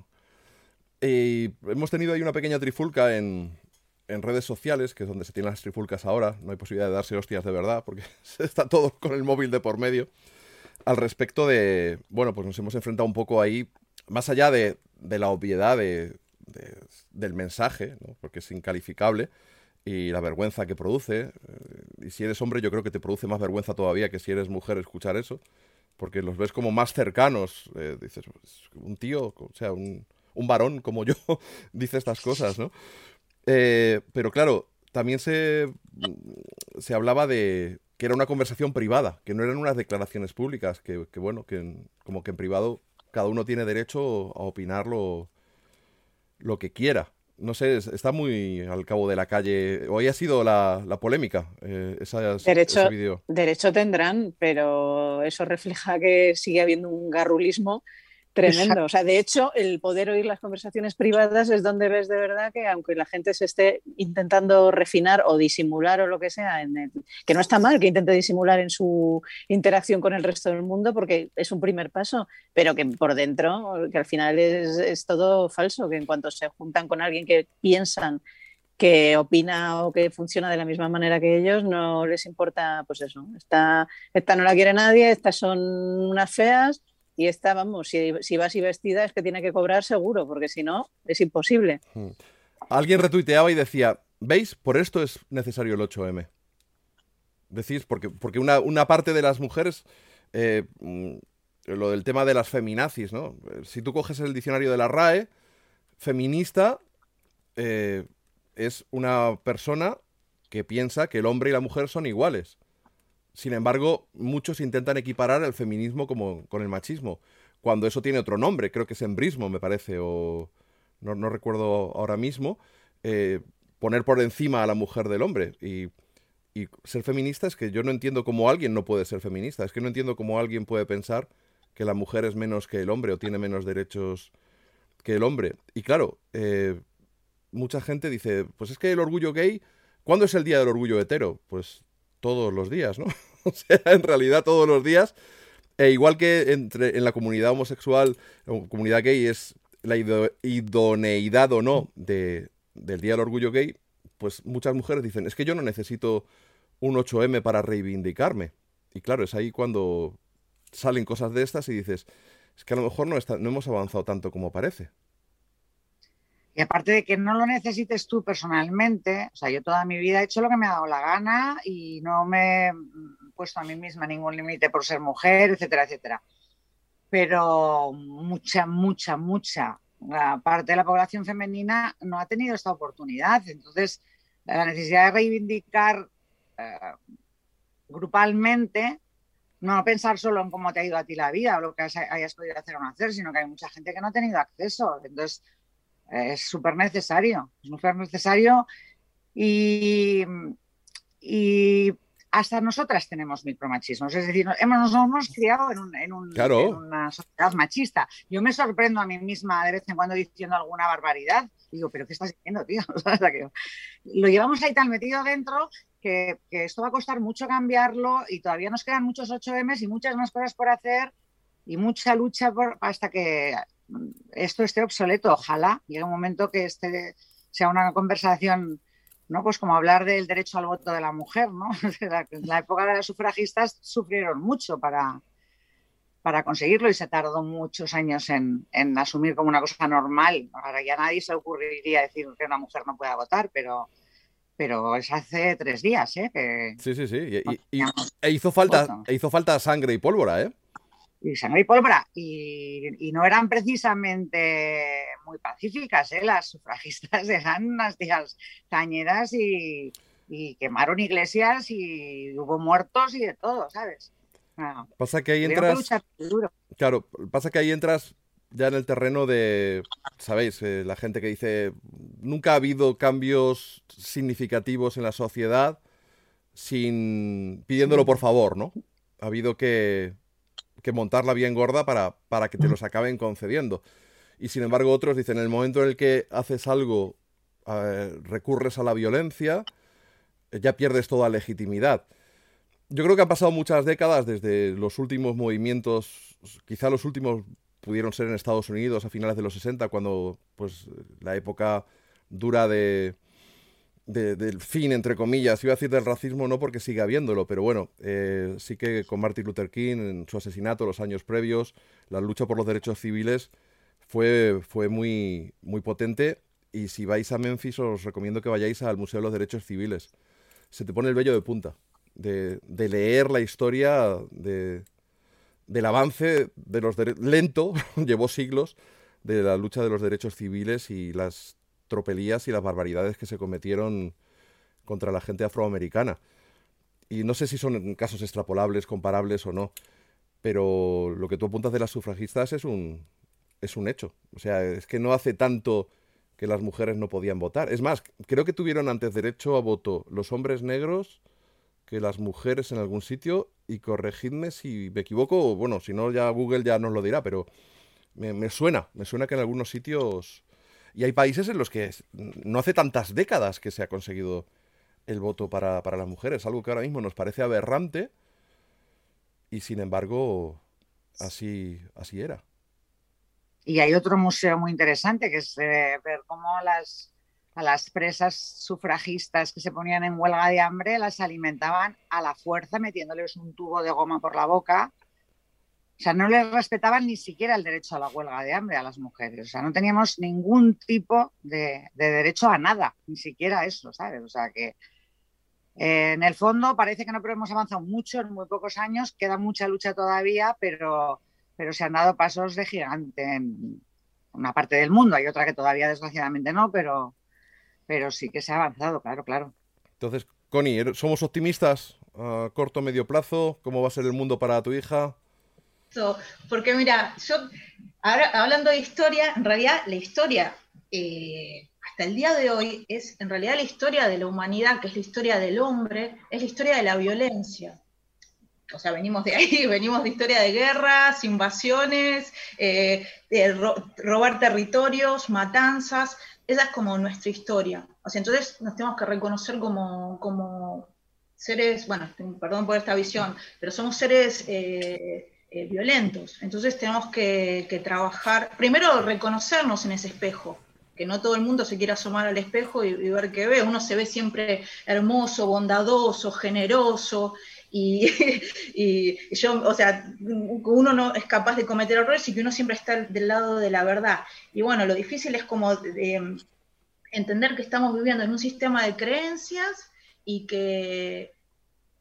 Y hemos tenido ahí una pequeña trifulca en, redes sociales, que es donde se tienen las trifulcas ahora. No hay posibilidad de darse hostias de verdad, porque está todo con el móvil de por medio. Al respecto de, bueno, pues nos hemos enfrentado un poco ahí, más allá de, la obviedad del mensaje, porque es incalificable, y la vergüenza que produce. Eh, y si eres hombre, yo creo que te produce más vergüenza todavía que si eres mujer escuchar eso, porque los ves como más cercanos. Eh, dices, pues, un tío, o sea, un, un varón como yo dice estas cosas, ¿no? Eh, pero claro, también se, se hablaba de que era una conversación privada, que no eran unas declaraciones públicas, que, bueno, que como que en privado cada uno tiene derecho a opinar lo, que quiera. No sé, está muy al cabo de la calle. Hoy ha sido la, polémica, eh, derecho, Derecho tendrán, pero eso refleja que sigue habiendo un garrulismo Tremendo. O sea, de hecho, el poder oír las conversaciones privadas es donde ves de verdad que aunque la gente se esté intentando refinar o disimular o lo que sea, en el, que no está mal que intente disimular en su interacción con el resto del mundo porque es un primer paso, pero que por dentro, que al final es, es todo falso, que en cuanto se juntan con alguien que piensan que opina o que funciona de la misma manera que ellos, no les importa, pues eso, esta, esta no la quiere nadie, estas son unas feas, y esta, vamos, si, si vas y vestida es que tiene que cobrar seguro, porque si no, es imposible. Hmm. Alguien retuiteaba y decía, ¿veis? Por esto es necesario el 8M. Decís, porque, porque una, parte de las mujeres, eh, mm, lo del tema de las feminazis, ¿no? Si tú coges el diccionario de la RAE, feminista eh, es una persona que piensa que el hombre y la mujer son iguales. Sin embargo, muchos intentan equiparar el feminismo como, con el machismo, cuando eso tiene otro nombre, creo que es embrismo, me parece, o no, recuerdo ahora mismo, eh, poner por encima a la mujer del hombre. Y, y, ser feminista es que yo no entiendo cómo alguien no puede ser feminista, es que no entiendo cómo alguien puede pensar que la mujer es menos que el hombre o tiene menos derechos que el hombre. Y claro, eh, mucha gente dice, pues es que el orgullo gay, ¿cuándo es el día del orgullo hetero? Pues todos los días, ¿no? o sea, en realidad todos los días. E igual que entre, en la comunidad homosexual, o comunidad gay, es la idoneidad o no de, del Día del Orgullo Gay, pues muchas mujeres dicen, es que yo no necesito un 8M para reivindicarme. Y claro, es ahí cuando salen cosas de estas y dices, es que a lo mejor no, está, no hemos avanzado tanto como parece. Y aparte de que no lo necesites tú personalmente, o sea, yo toda mi vida he hecho lo que me ha dado la gana y no me he puesto a mí misma ningún límite por ser mujer, etcétera, etcétera. Pero mucha, mucha, mucha parte de la población femenina no ha tenido esta oportunidad. Entonces, la necesidad de reivindicar eh, grupalmente, no pensar solo en cómo te ha ido a ti la vida o lo que hayas podido hacer o no hacer, sino que hay mucha gente que no ha tenido acceso. Entonces, es súper necesario, es súper necesario y, y, hasta nosotras tenemos micromachismos, es decir, hemos, nos hemos criado en, un, en, un, en, una sociedad machista. Yo me sorprendo a mí misma de vez en cuando diciendo alguna barbaridad, digo, pero ¿qué estás diciendo, tío? lo llevamos ahí tan metido dentro que, que, esto va a costar mucho cambiarlo y todavía nos quedan muchos 8M y muchas más cosas por hacer y mucha lucha por, hasta que esto esté obsoleto. Ojalá llegue un momento que este sea una conversación, ¿no? Pues como hablar del derecho al voto de la mujer, ¿no? En la época de las sufragistas sufrieron mucho para, para conseguirlo y se tardó muchos años en, en, asumir como una cosa normal. Ahora ya nadie se ocurriría decir que una mujer no pueda votar, pero, pero es hace tres días, ¿eh? Que sí, sí, sí. Y, e hizo falta, e hizo falta sangre y pólvora, ¿eh? Y sangre y pólvora. Y, no eran precisamente muy pacíficas, ¿eh? las sufragistas eran unas tías cañeras y, quemaron iglesias y hubo muertos y de todo, ¿sabes? pasa que ahí entras. claro, pasa que ahí entras ya en el terreno de, sabéis, eh, la gente que dice nunca ha habido cambios significativos en la sociedad sin pidiéndolo por favor, ¿no? Ha habido que que montarla bien gorda para, para que te los acaben concediendo. Y sin embargo otros dicen, en el momento en el que haces algo, eh, recurres a la violencia, ya pierdes toda legitimidad. Yo creo que han pasado muchas décadas desde los últimos movimientos, quizá los últimos pudieron ser en Estados Unidos a finales de los 60, cuando pues la época dura de, del fin, entre comillas. Iba a decir del racismo no porque sigue habiéndolo, pero bueno, eh, sí que con Martin Luther King, en su asesinato, los años previos, la lucha por los derechos civiles fue, fue muy, muy potente. Y si vais a Memphis, os recomiendo que vayáis al Museo de los Derechos Civiles. Se te pone el vello de punta de, leer la historia de, del avance de los lento, llevó siglos, de la lucha de los derechos civiles y las tropelías y las barbaridades que se cometieron contra la gente afroamericana. Y no sé si son casos extrapolables, comparables o no, pero lo que tú apuntas de las sufragistas es un, es un hecho. O sea, es que no hace tanto que las mujeres no podían votar. Es más, creo que tuvieron antes derecho a voto los hombres negros que las mujeres en algún sitio, y corregidme si me equivoco, bueno, si no ya Google ya nos lo dirá, pero me, me suena, me suena que en algunos sitios y hay países en los que no hace tantas décadas que se ha conseguido el voto para, las mujeres, algo que ahora mismo nos parece aberrante y sin embargo así, así era. Y hay otro museo muy interesante que es eh, ver cómo las, a las presas sufragistas que se ponían en huelga de hambre las alimentaban a la fuerza metiéndoles un tubo de goma por la boca o sea, no les respetaban ni siquiera el derecho a la huelga de hambre a las mujeres. O sea, no teníamos ningún tipo de, derecho a nada, ni siquiera eso, ¿sabes? O sea, que eh, en el fondo parece que no hemos avanzado mucho en muy pocos años, queda mucha lucha todavía, pero, pero se han dado pasos de gigante en una parte del mundo. Hay otra que todavía desgraciadamente no, pero, pero sí que se ha avanzado, claro, claro. Entonces, Connie, ¿somos optimistas a corto medio plazo? ¿Cómo va a ser el mundo para tu hija? Porque mira, yo, ahora hablando de historia, en realidad la historia eh, hasta el día de hoy es en realidad la historia de la humanidad, que es la historia del hombre, es la historia de la violencia. O sea, venimos de ahí, venimos de historia de guerras, invasiones, eh, robar territorios, matanzas, esa es como nuestra historia. O sea, entonces nos tenemos que reconocer como, como seres, bueno, perdón por esta visión, pero somos seres eh, eh, violentos. Entonces tenemos que, trabajar, primero reconocernos en ese espejo, que no todo el mundo se quiera asomar al espejo y, ver qué ve. Uno se ve siempre hermoso, bondadoso, generoso, y, y, yo, o sea, uno no es capaz de cometer errores y que uno siempre está del lado de la verdad. Y bueno, lo difícil es como entender que estamos viviendo en un sistema de creencias y que,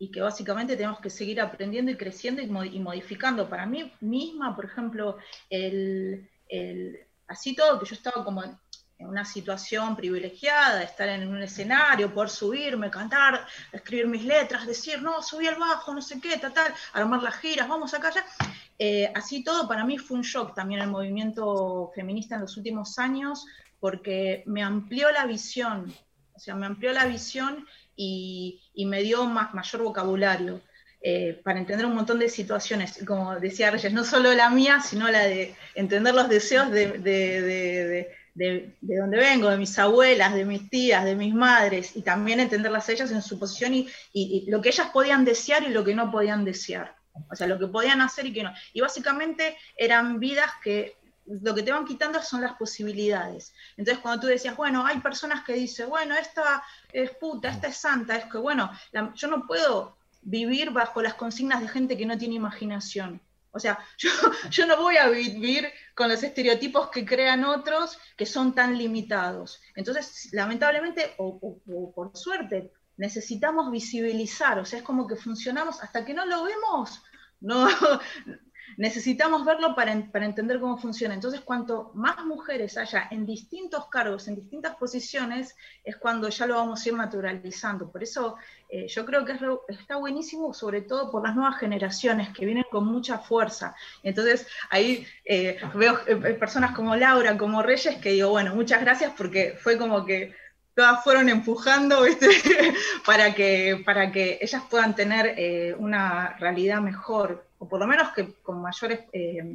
y que básicamente tenemos que seguir aprendiendo y creciendo y, modificando. Para mí misma, por ejemplo, el, así todo, que yo estaba como en, una situación privilegiada, estar en un escenario, poder subirme, cantar, escribir mis letras, decir, no, subí al bajo, no sé qué, tal, tal, armar las giras, vamos acá allá. Eh, así todo, para mí fue un shock también el movimiento feminista en los últimos años, porque me amplió la visión, o sea, me amplió la visión y, me dio más, mayor vocabulario eh, para entender un montón de situaciones, como decía Reyes, no solo la mía, sino la de entender los deseos de, de, de, donde vengo, de mis abuelas, de mis tías, de mis madres, y también entenderlas a ellas en su posición y, y, lo que ellas podían desear y lo que no podían desear. O sea, lo que podían hacer y que no. Y básicamente eran vidas que lo que te van quitando son las posibilidades. Entonces, cuando tú decías, bueno, hay personas que dicen, bueno, esta es puta, esta es santa, es que, bueno, yo no puedo vivir bajo las consignas de gente que no tiene imaginación. O sea, yo, yo no voy a vivir con los estereotipos que crean otros que son tan limitados. Entonces, lamentablemente, o, o por suerte, necesitamos visibilizar, o sea, es como que funcionamos hasta que no lo vemos, no, necesitamos verlo para, entender cómo funciona. Entonces, cuanto más mujeres haya en distintos cargos, en distintas posiciones, es cuando ya lo vamos a ir naturalizando. Por eso eh, yo creo que está buenísimo, sobre todo por las nuevas generaciones que vienen con mucha fuerza. Entonces, ahí eh, veo eh, personas como Laura, como Reyes, que digo, bueno, muchas gracias porque fue como que todas fueron empujando para, que, para que ellas puedan tener una realidad mejor o por lo menos que con mayores, eh,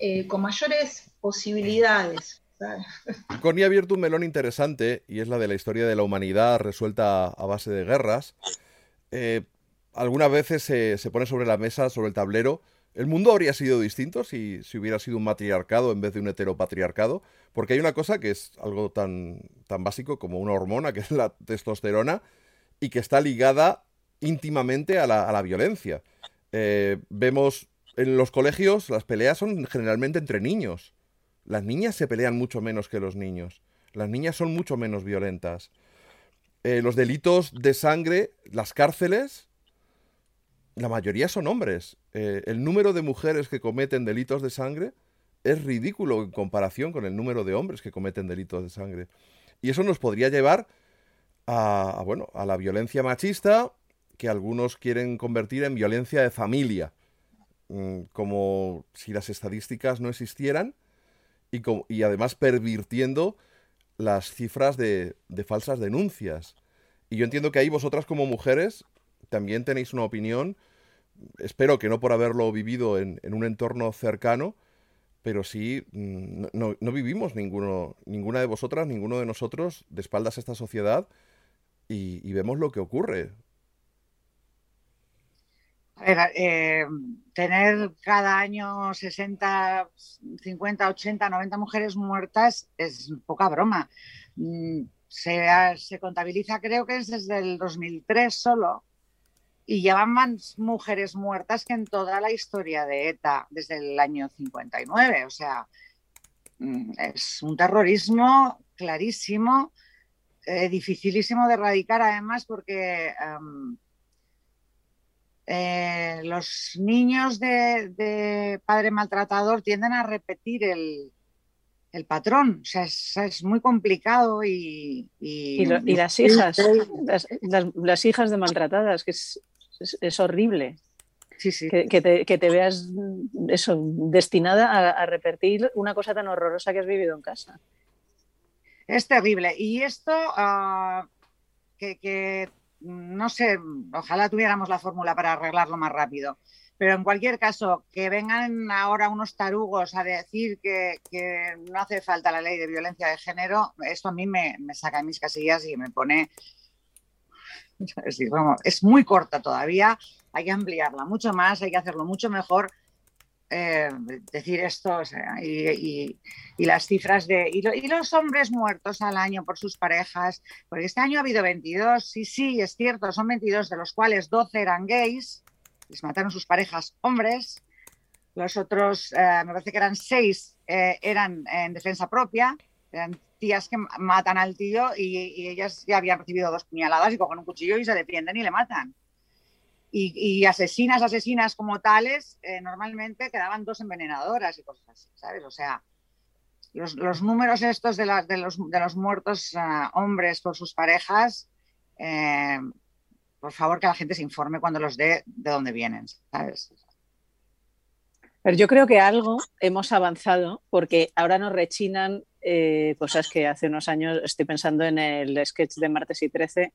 eh, con mayores posibilidades. Connie ha abierto un melón interesante y es la de la historia de la humanidad resuelta a base de guerras. Eh, algunas veces se, pone sobre la mesa, sobre el tablero, el mundo habría sido distinto si, si, hubiera sido un matriarcado en vez de un heteropatriarcado, porque hay una cosa que es algo tan, tan básico como una hormona, que es la testosterona, y que está ligada íntimamente a la, a la violencia. Eh, vemos en los colegios las peleas son generalmente entre niños. Las niñas se pelean mucho menos que los niños. Las niñas son mucho menos violentas. Eh, los delitos de sangre, las cárceles, la mayoría son hombres. Eh, el número de mujeres que cometen delitos de sangre es ridículo en comparación con el número de hombres que cometen delitos de sangre. Y eso nos podría llevar a bueno, a la violencia machista, que algunos quieren convertir en violencia de familia, mm, como si las estadísticas no existieran y, y además pervirtiendo las cifras de, falsas denuncias. Y yo entiendo que ahí vosotras como mujeres también tenéis una opinión, espero que no por haberlo vivido en, un entorno cercano, pero sí, mm, no, vivimos ninguno, ninguna de vosotras, ninguno de nosotros de espaldas a esta sociedad y vemos lo que ocurre. Eh, tener cada año 60, 50, 80, 90 mujeres muertas es poca broma. Mm, se, contabiliza, creo que es desde el 2003 solo, y llevan más mujeres muertas que en toda la historia de ETA desde el año 59. O sea, mm, es un terrorismo clarísimo, eh, dificilísimo de erradicar además porque... Em, eh, los niños de, padre maltratador tienden a repetir el, patrón. O sea, es, muy complicado y... Y, las hijas, las, hijas de maltratadas, que es, horrible. Sí, sí. Que, te, veas eso, destinada a, repetir una cosa tan horrorosa que has vivido en casa. Es terrible. Y esto, ah, que, no sé, ojalá tuviéramos la fórmula para arreglarlo más rápido. Pero en cualquier caso, que vengan ahora unos tarugos a decir que, no hace falta la ley de violencia de género, esto a mí me, saca en mis casillas y me pone Es muy corta todavía, hay que ampliarla mucho más, hay que hacerlo mucho mejor. Eh, decir esto y, las cifras de y, los hombres muertos al año por sus parejas, porque este año ha habido 22, sí, sí, es cierto, son 22, de los cuales 12 eran gays, les mataron sus parejas hombres, los otros, eh, me parece que eran 6, eh, eran en defensa propia, eran tías que matan al tío y, ellas ya habían recibido dos puñaladas y cogen un cuchillo y se defienden y le matan. Y, asesinas, asesinas como tales, eh, normalmente quedaban dos envenenadoras y cosas así, ¿sabes? O sea, los, números estos de, de, los, de los, muertos ah, hombres por sus parejas, eh, por favor que la gente se informe cuando los dé de dónde vienen, ¿sabes? Pero yo creo que algo hemos avanzado porque ahora nos rechinan eh, cosas que hace unos años estoy pensando en el sketch de Martes y 13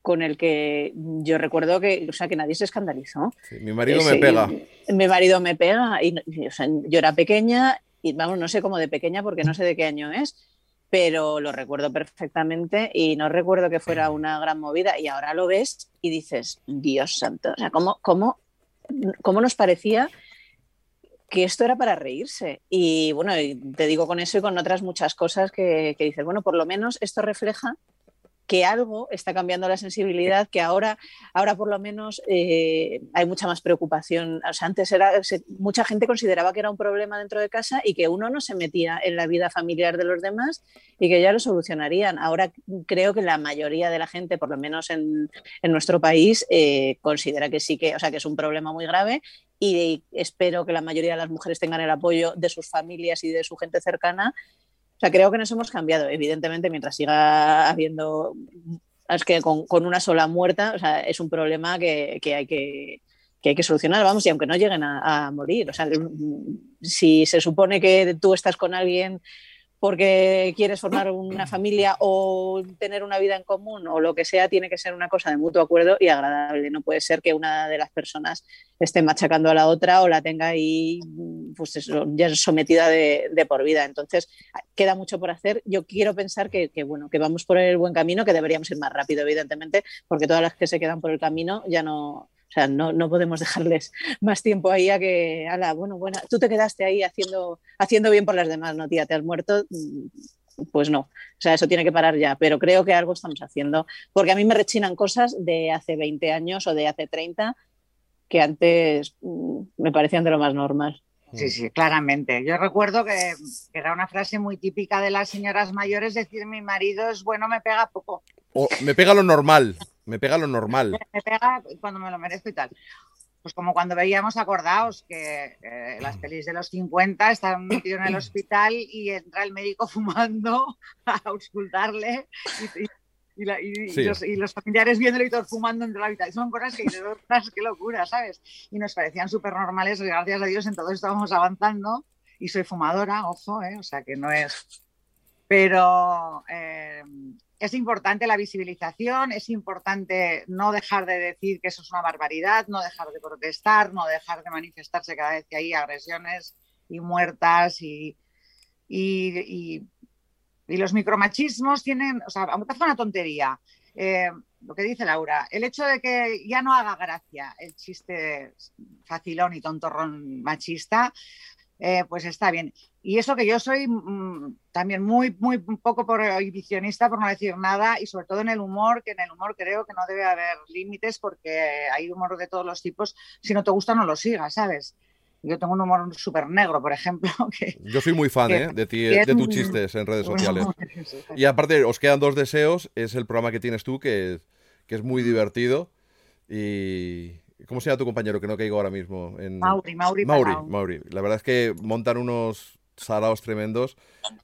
con el que yo recuerdo que, o sea, que nadie se escandalizó. mi marido me pega. mi marido me pega y, yo era pequeña y vamos, no sé cómo de pequeña porque no sé de qué año es, pero lo recuerdo perfectamente y no recuerdo que fuera una gran movida y ahora lo ves y dices, Dios santo, o sea, ¿cómo, cómo, cómo nos parecía que esto era para reírse. Y bueno, te digo con eso y con otras muchas cosas que, que dices, bueno, por lo menos esto refleja que algo está cambiando la sensibilidad, que ahora, ahora por lo menos eh, hay mucha más preocupación. O sea, antes era, mucha gente consideraba que era un problema dentro de casa y que uno no se metía en la vida familiar de los demás y que ya lo solucionarían. Ahora creo que la mayoría de la gente, por lo menos en, en nuestro país, eh, considera que sí que, o sea, que es un problema muy grave y espero que la mayoría de las mujeres tengan el apoyo de sus familias y de su gente cercana sea, creo que nos hemos cambiado. Evidentemente, mientras siga habiendo, es que con, una sola muerta, o sea, es un problema que, hay que, hay que solucionar, vamos, y aunque no lleguen a, a morir. O sea, si se supone que tú estás con alguien porque quieres formar una familia o tener una vida en común o lo que sea, tiene que ser una cosa de mutuo acuerdo y agradable. No puede ser que una de las personas esté machacando a la otra o la tenga ahí pues ya sometida de, por vida. Entonces, queda mucho por hacer. Yo quiero pensar que, bueno, que vamos por el buen camino, que deberíamos ir más rápido, evidentemente, porque todas las que se quedan por el camino ya no, o sea, no, no, podemos dejarles más tiempo ahí a que, ala, bueno, bueno, tú te quedaste ahí haciendo, haciendo bien por las demás, ¿no, tía? ¿Te has muerto? Mm, pues no, o sea, eso tiene que parar ya, pero creo que algo estamos haciendo, porque a mí me rechinan cosas de hace 20 años o de hace 30 que antes mm, me parecían de lo más normal. Sí, sí, claramente. Yo recuerdo que, era una frase muy típica de las señoras mayores, decir mi marido es bueno, me pega poco. O me pega lo normal. Me pega lo normal. Me pega cuando me lo merezco y tal. Pues como cuando veíamos, acordaos, que eh, las pelis de los 50 están metidos en el hospital y entra el médico fumando a auscultarle y, los, familiares viéndolo y todos fumando entre la habitación. Son cosas que qué locura, ¿sabes? Y nos parecían súper normales, gracias a Dios en todo estábamos avanzando y soy fumadora, ojo, ¿eh? o sea que no es... Pero eh, es importante la visibilización, es importante no dejar de decir que eso es una barbaridad, no dejar de protestar, no dejar de manifestarse cada vez que hay agresiones y muertas y, los micromachismos tienen, o sea, aunque una tontería, eh, lo que dice Laura, el hecho de que ya no haga gracia el chiste facilón y tontorrón machista, eh, pues está bien. Y eso que yo soy mm, también muy, muy poco prohibicionista, por no decir nada, y sobre todo en el humor, que en el humor creo que no debe haber límites porque hay humor de todos los tipos. Si no te gusta, no lo sigas, ¿sabes? Yo tengo un humor súper negro, por ejemplo. Que, yo soy muy fan ¿eh? de ti, de tus chistes en redes sociales. Y aparte, os quedan dos deseos. Es el programa que tienes tú, que, que es muy divertido. Y, ¿Cómo se llama tu compañero que no caigo ahora mismo? En... Mauri, Mauri. Mauri, Mauri. La verdad es que montan unos salados tremendos.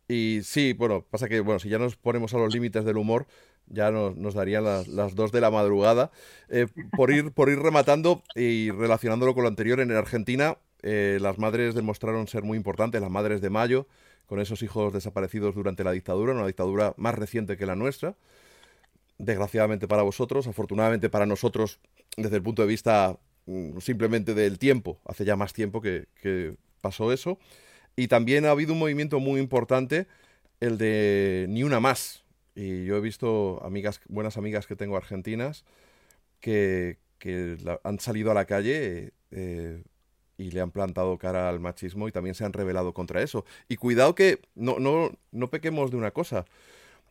Y sí, bueno, pasa que, bueno, si ya nos ponemos a los límites del humor, ya nos, nos darían las, las, dos de la madrugada. Eh, por, ir, por ir rematando y relacionándolo con lo anterior, en Argentina eh, las madres demostraron ser muy importantes, las madres de Mayo, con esos hijos desaparecidos durante la dictadura, una dictadura más reciente que la nuestra. Desgraciadamente para vosotros, afortunadamente para nosotros, desde el punto de vista mm, simplemente del tiempo, hace ya más tiempo que, que pasó eso. Y también ha habido un movimiento muy importante, el de Ni una más. Y yo he visto amigas, buenas amigas que tengo argentinas, que, han salido a la calle eh, y le han plantado cara al machismo y también se han rebelado contra eso. Y cuidado que no, no, no pequemos de una cosa.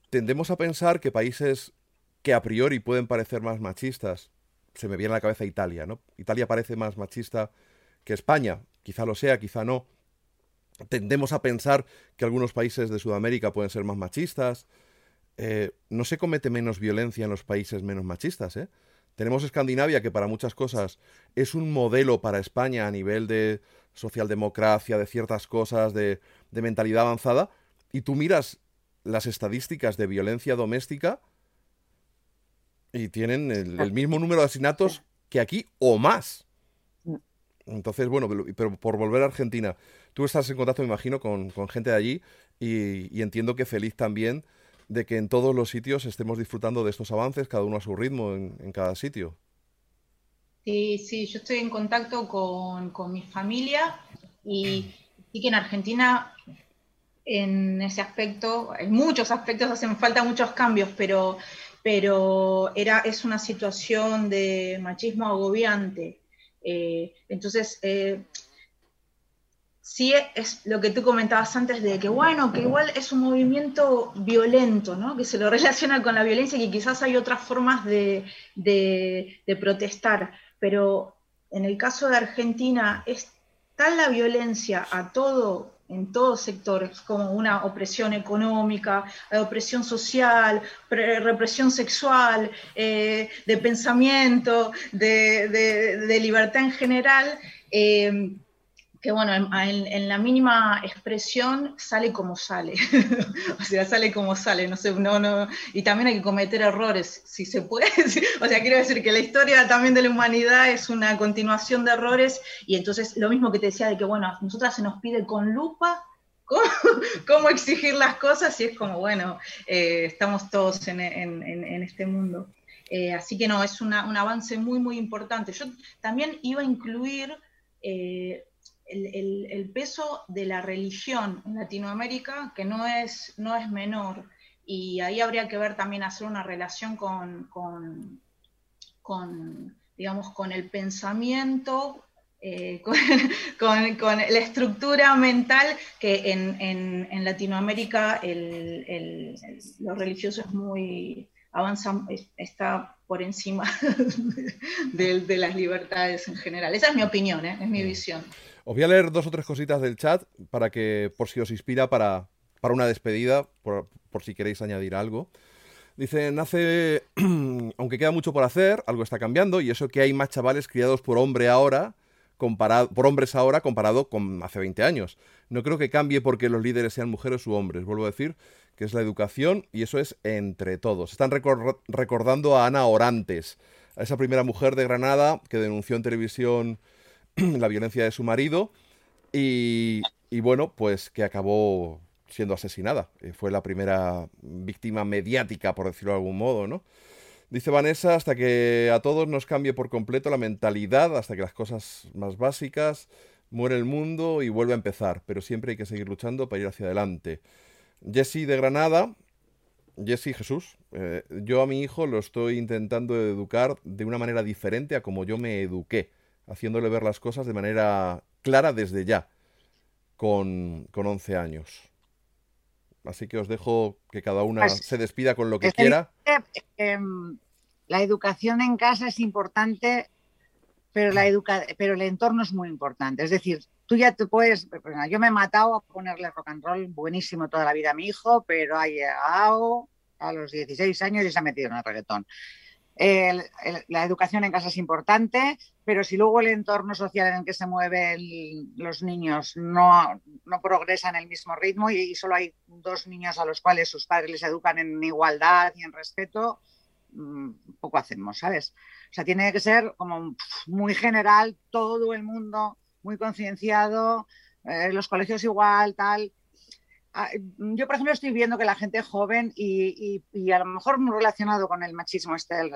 Tendemos a pensar que países que a priori pueden parecer más machistas, se me viene a la cabeza Italia, ¿no? Italia parece más machista que España, quizá lo sea, quizá no. Tendemos a pensar que algunos países de Sudamérica pueden ser más machistas. Eh, no se comete menos violencia en los países menos machistas, ¿eh? Tenemos Escandinavia, que para muchas cosas es un modelo para España a nivel de socialdemocracia, de ciertas cosas, de, mentalidad avanzada, y tú miras las estadísticas de violencia doméstica y tienen el, mismo número de asesinatos que aquí o más. Entonces, bueno, pero por volver a Argentina, tú estás en contacto, me imagino, con, gente de allí y, entiendo que feliz también de que en todos los sitios estemos disfrutando de estos avances, cada uno a su ritmo en, cada sitio. Sí, sí, yo estoy en contacto con, mi familia y sí que en Argentina en ese aspecto, en muchos aspectos hacen falta muchos cambios, pero, pero era, es una situación de machismo agobiante. Eh, entonces, eh, sí es lo que tú comentabas antes de que, bueno, que igual es un movimiento violento, ¿no? Que se lo relaciona con la violencia y que quizás hay otras formas de, protestar. Pero en el caso de Argentina es tal la violencia a todo, en todos sectores, como una opresión económica, opresión social, represión sexual, eh, de pensamiento, de, libertad en general, eh, que bueno, en, la mínima expresión sale como sale, o sea, sale como sale, no sé, no, no, y también hay que cometer errores, si se puede, o sea, quiero decir que la historia también de la humanidad es una continuación de errores, y entonces lo mismo que te decía de que, bueno, a nosotras se nos pide con lupa cómo, exigir las cosas, y es como, bueno, eh, estamos todos en, este mundo. Eh, así que no, es un avance muy, muy importante. Yo también iba a incluir... Eh, el, peso de la religión en Latinoamérica, que no es, no es menor, y ahí habría que ver también hacer una relación con, con, digamos, con el pensamiento, eh, con, la estructura mental que en, Latinoamérica lo religioso es muy avanza, está por encima de, las libertades en general. Esa es mi opinión, ¿eh? es mi visión. Os voy a leer dos o tres cositas del chat para que, por si os inspira para, para una despedida, por, si queréis añadir algo. Dice, nace, aunque queda mucho por hacer, algo está cambiando y eso que hay más chavales criados por hombre ahora, comparado, por hombres ahora comparado con hace 20 años. No creo que cambie porque los líderes sean mujeres u hombres. Vuelvo a decir que es la educación y eso es entre todos. Están recordando a Ana Orantes, a esa primera mujer de Granada que denunció en televisión la violencia de su marido y, bueno, pues que acabó siendo asesinada. Eh, fue la primera víctima mediática, por decirlo de algún modo, ¿no? Dice Vanessa, hasta que a todos nos cambie por completo la mentalidad, hasta que las cosas más básicas, muere el mundo y vuelve a empezar, pero siempre hay que seguir luchando para ir hacia adelante. Jesse de Granada, Jesse Jesús, eh, yo a mi hijo lo estoy intentando educar de una manera diferente a como yo me eduqué haciéndole ver las cosas de manera clara desde ya, con, con 11 años. Así que os dejo que cada una pues, se despida con lo que quiera. Em, la educación en casa es importante, pero, la educa pero el entorno es muy importante. Es decir, tú ya te puedes. Yo me he matado a ponerle rock and roll buenísimo toda la vida a mi hijo, pero ha llegado a los 16 años y se ha metido en el reggaetón la educación en casa es importante, pero si luego el entorno social en el que se mueven los niños no, no progresa en el mismo ritmo y, solo hay dos niños a los cuales sus padres les educan en igualdad y en respeto, mm, poco hacemos, ¿sabes? O sea, tiene que ser como muy general, todo el mundo muy concienciado, eh, los colegios igual, tal. Ah, yo, por ejemplo, estoy viendo que la gente joven y, a lo mejor muy relacionado con el machismo este del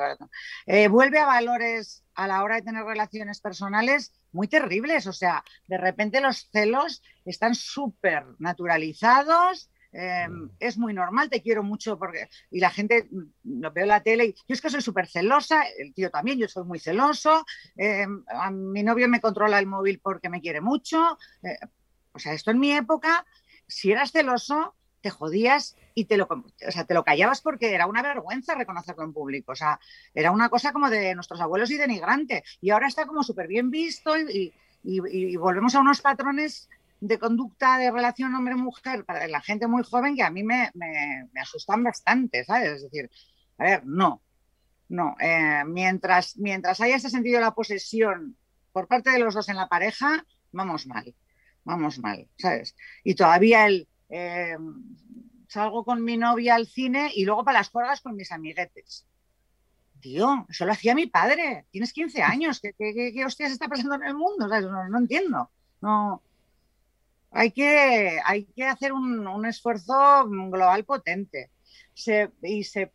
eh, vuelve a valores a la hora de tener relaciones personales muy terribles. O sea, de repente los celos están súper naturalizados, em, mm. es muy normal, te quiero mucho porque... Y la gente, mm, lo veo en la tele y yo es que soy súper celosa, el tío también, yo soy muy celoso, em, a mi novio me controla el móvil porque me quiere mucho. Eh, o sea, esto en mi época, si eras celoso, te jodías y te lo, o sea, te lo callabas porque era una vergüenza reconocerlo en público. O sea, era una cosa como de nuestros abuelos y denigrante. Y ahora está como súper bien visto y, y, volvemos a unos patrones de conducta de relación hombre-mujer para la gente muy joven que a mí me, me, asustan bastante, ¿sabes? Es decir, a ver, no, no. Eh, mientras, mientras haya ese sentido de la posesión por parte de los dos en la pareja, vamos mal, vamos mal, ¿sabes? Y todavía el... Eh, salgo con mi novia al cine y luego para las juegas con mis amiguetes tío, eso lo hacía mi padre, tienes 15 años, ¿qué, qué, hostias está pasando en el mundo? no, entiendo. No. Hay que, hay que hacer un, esfuerzo global potente. Y se,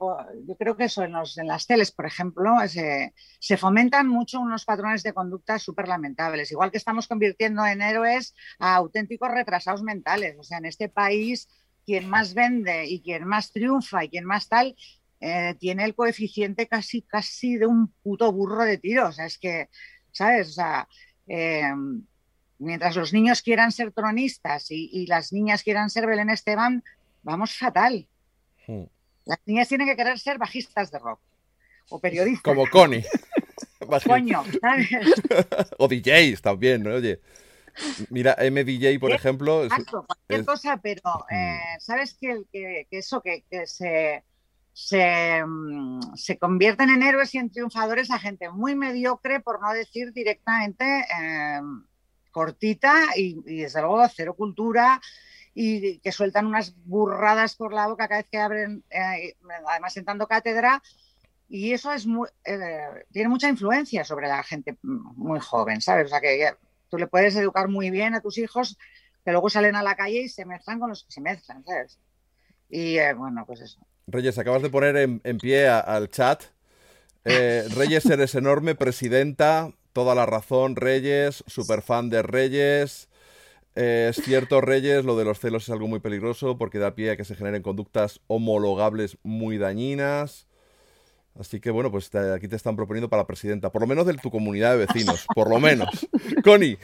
yo creo que eso en, en las teles, por ejemplo, se, se, fomentan mucho unos patrones de conducta súper lamentables. Igual que estamos convirtiendo en héroes a auténticos retrasados mentales. O sea, en este país, quien más vende y quien más triunfa y quien más tal, eh, tiene el coeficiente casi, casi de un puto burro de tiro. O sea, es que, ¿sabes? O sea, eh, mientras los niños quieran ser tronistas y, las niñas quieran ser Belén Esteban, vamos fatal. Hmm. Las niñas tienen que querer ser bajistas de rock o periodistas. Como Connie. Coño, ¿sabes? o DJs también, ¿no? Oye. Mira, MDJ, por ejemplo. Exacto, cualquier cosa, pero hmm. eh, ¿sabes que, que, eso, que, se, Mm, se, convierten en héroes y en triunfadores a gente muy mediocre, por no decir directamente em, cortita y, desde luego cero cultura y que sueltan unas burradas por la boca cada vez que abren, eh, además sentando cátedra. Y eso es muy, eh, tiene mucha influencia sobre la gente muy joven, ¿sabes? O sea que tú le puedes educar muy bien a tus hijos, que luego salen a la calle y se mezclan con los que se mezclan, ¿sabes? Y eh, bueno, pues eso. Reyes, acabas de poner en, pie al chat. Eh, Reyes, eres enorme, presidenta. Toda la razón, Reyes. Super fan de Reyes. Eh, es cierto, Reyes, lo de los celos es algo muy peligroso porque da pie a que se generen conductas homologables muy dañinas. Así que bueno, pues aquí te están proponiendo para presidenta, por lo menos de tu comunidad de vecinos, por lo menos. Connie.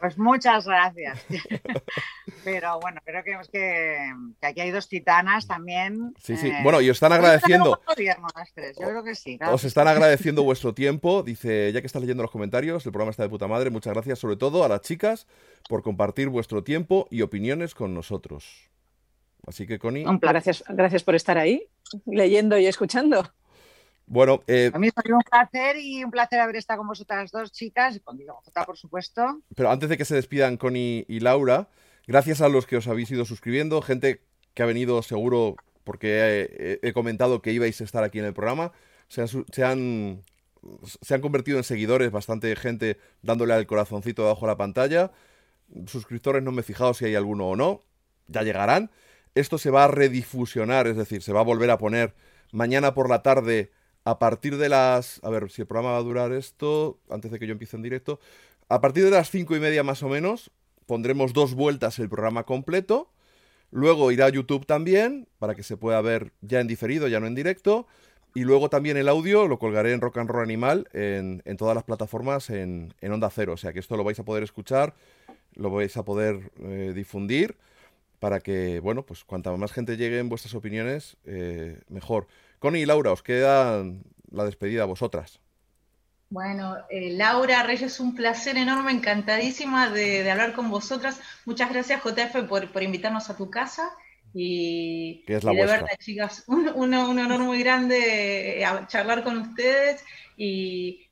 Pues muchas gracias. Pero bueno, creo que, que, aquí hay dos titanas también. Sí, sí. Eh, bueno, y os están agradeciendo. Yo creo que sí. Os están agradeciendo vuestro tiempo. Dice, ya que estás leyendo los comentarios, el programa está de puta madre. Muchas gracias, sobre todo a las chicas, por compartir vuestro tiempo y opiniones con nosotros. Así que, Connie. Gracias, gracias por estar ahí, leyendo y escuchando. Bueno, eh, a mí es un placer y un placer haber estado con vosotras dos chicas, y con Diego Jota, por supuesto. Pero antes de que se despidan Connie y Laura, gracias a los que os habéis ido suscribiendo, gente que ha venido seguro porque he, comentado que ibais a estar aquí en el programa, se han, se han, convertido en seguidores, bastante gente dándole al corazoncito debajo de la pantalla. Suscriptores no me he fijado si hay alguno o no, ya llegarán. Esto se va a redifusionar, es decir, se va a volver a poner mañana por la tarde a partir de las... A ver, si el programa va a durar esto, antes de que yo empiece en directo. A partir de las cinco y media más o menos, pondremos dos vueltas el programa completo. Luego irá a YouTube también, para que se pueda ver ya en diferido, ya no en directo. Y luego también el audio lo colgaré en Rock and Roll Animal en, todas las plataformas en, Onda Cero. O sea que esto lo vais a poder escuchar, lo vais a poder eh, difundir para que, bueno, pues cuanta más gente llegue en vuestras opiniones, eh, mejor. Connie y Laura, os queda la despedida a vosotras. Bueno, eh, Laura Reyes, un placer enorme, encantadísima de, hablar con vosotras. Muchas gracias, JF, por, invitarnos a tu casa. Y, es la de verdad, chicas, un, honor muy grande eh, charlar con ustedes y,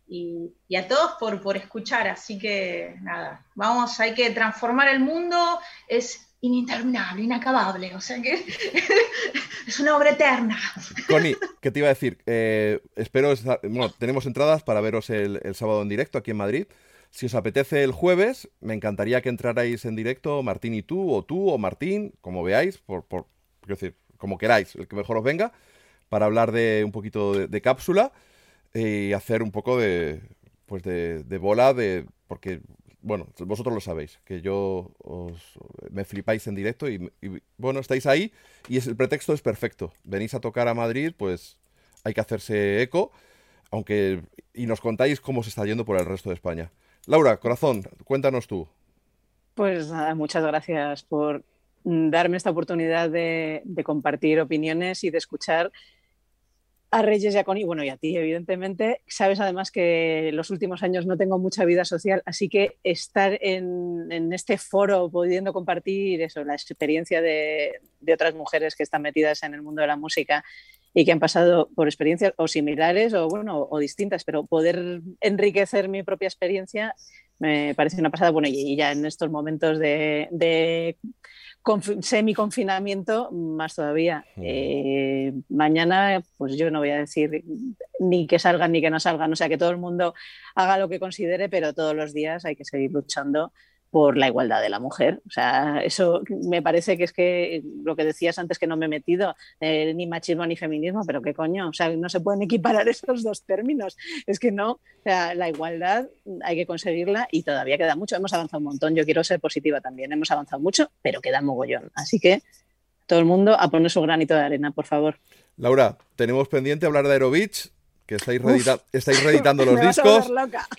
a todos por, por escuchar. Así que nada, vamos, hay que transformar el mundo. Es ininterminable, inacabable, o sea que es una obra eterna. Connie, ¿qué te iba a decir? Eh, espero, bueno, tenemos entradas para veros el, sábado en directo aquí en Madrid. Si os apetece el jueves, me encantaría que entrarais en directo, Martín y tú, o tú, o Martín, como veáis, por, por decir, como queráis, el que mejor os venga, para hablar de un poquito de, cápsula y hacer un poco de, pues de, de bola, de, porque bueno, vosotros lo sabéis, que yo os, me flipáis en directo y, bueno, estáis ahí y es, el pretexto es perfecto. Venís a tocar a Madrid, pues hay que hacerse eco, aunque y nos contáis cómo se está yendo por el resto de España. Laura, corazón, cuéntanos tú. Pues nada, muchas gracias por darme esta oportunidad de, de compartir opiniones y de escuchar a Reyes y a Connie, bueno, y a ti, evidentemente. Sabes además que los últimos años no tengo mucha vida social, así que estar en, este foro pudiendo compartir eso, la experiencia de, otras mujeres que están metidas en el mundo de la música y que han pasado por experiencias o similares o, bueno, o distintas, pero poder enriquecer mi propia experiencia me parece una pasada. Bueno, y, ya en estos momentos de semi-confinamiento, más todavía. Eh, mañana, pues yo no voy a decir ni que salgan ni que no salgan, o sea, que todo el mundo haga lo que considere, pero todos los días hay que seguir luchando por la igualdad de la mujer. O sea, eso me parece que es que lo que decías antes que no me he metido, eh, ni machismo ni feminismo, pero qué coño, o sea, no se pueden equiparar esos dos términos. Es que no, o sea, la igualdad hay que conseguirla y todavía queda mucho. Hemos avanzado un montón, yo quiero ser positiva también, hemos avanzado mucho, pero queda mogollón. Así que todo el mundo a poner su granito de arena, por favor. Laura, tenemos pendiente hablar de Aerovich que estáis, estáis reeditando los discos.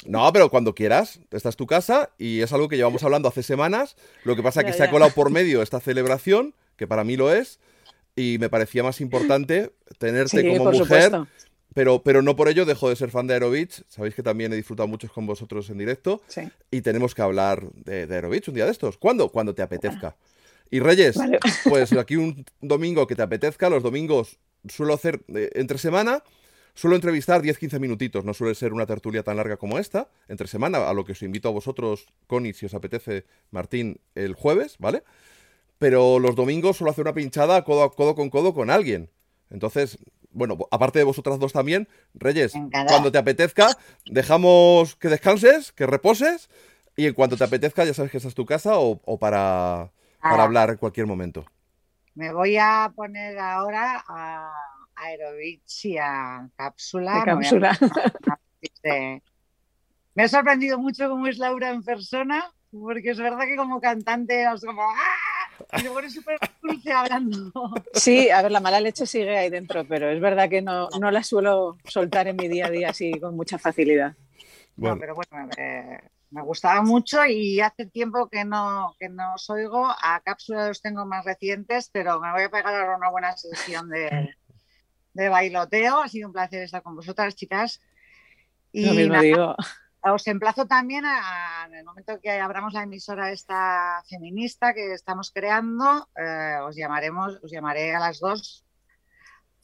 No, pero cuando quieras, esta es tu casa y es algo que llevamos hablando hace semanas. Lo que pasa es que se ha colado por medio esta celebración, que para mí lo es, y me parecía más importante tenerte como mujer. Pero, pero no por ello dejo de ser fan de Aerovich. Sabéis que también he disfrutado mucho con vosotros en directo. Y tenemos que hablar de, de Aerovich un día de estos. ¿Cuándo? Cuando te apetezca. Y Reyes, pues aquí un domingo que te apetezca. Los domingos suelo hacer eh, entre semana Suelo entrevistar 10-15 minutitos, no suele ser una tertulia tan larga como esta, entre semana, a lo que os invito a vosotros, Connie, si os apetece, Martín, el jueves, ¿vale? Pero los domingos suelo hacer una pinchada codo, a codo con codo con alguien. Entonces, bueno, aparte de vosotras dos también, Reyes, cuando te apetezca, dejamos que descanses, que reposes, y en cuanto te apetezca, ya sabes que esa es tu casa o, para, para ah. hablar en cualquier momento. Me voy a poner ahora a a Cápsula. cápsula. Me ha sorprendido mucho cómo es Laura en persona, porque es verdad que como cantante es como ¡ah! Y luego eres súper dulce hablando. Sí, a ver, la mala leche sigue ahí dentro, pero es verdad que no, no la suelo soltar en mi día a día así con mucha facilidad. No, pero bueno, me gustaba mucho y hace tiempo que no, que no os oigo. A cápsula los tengo más recientes, pero me voy a pegar ahora una buena sesión de, de bailoteo. Ha sido un placer estar con vosotras, chicas. Y os emplazo también a, en el momento que abramos la emisora esta feminista que estamos creando, eh, os llamaremos, os llamaré a las dos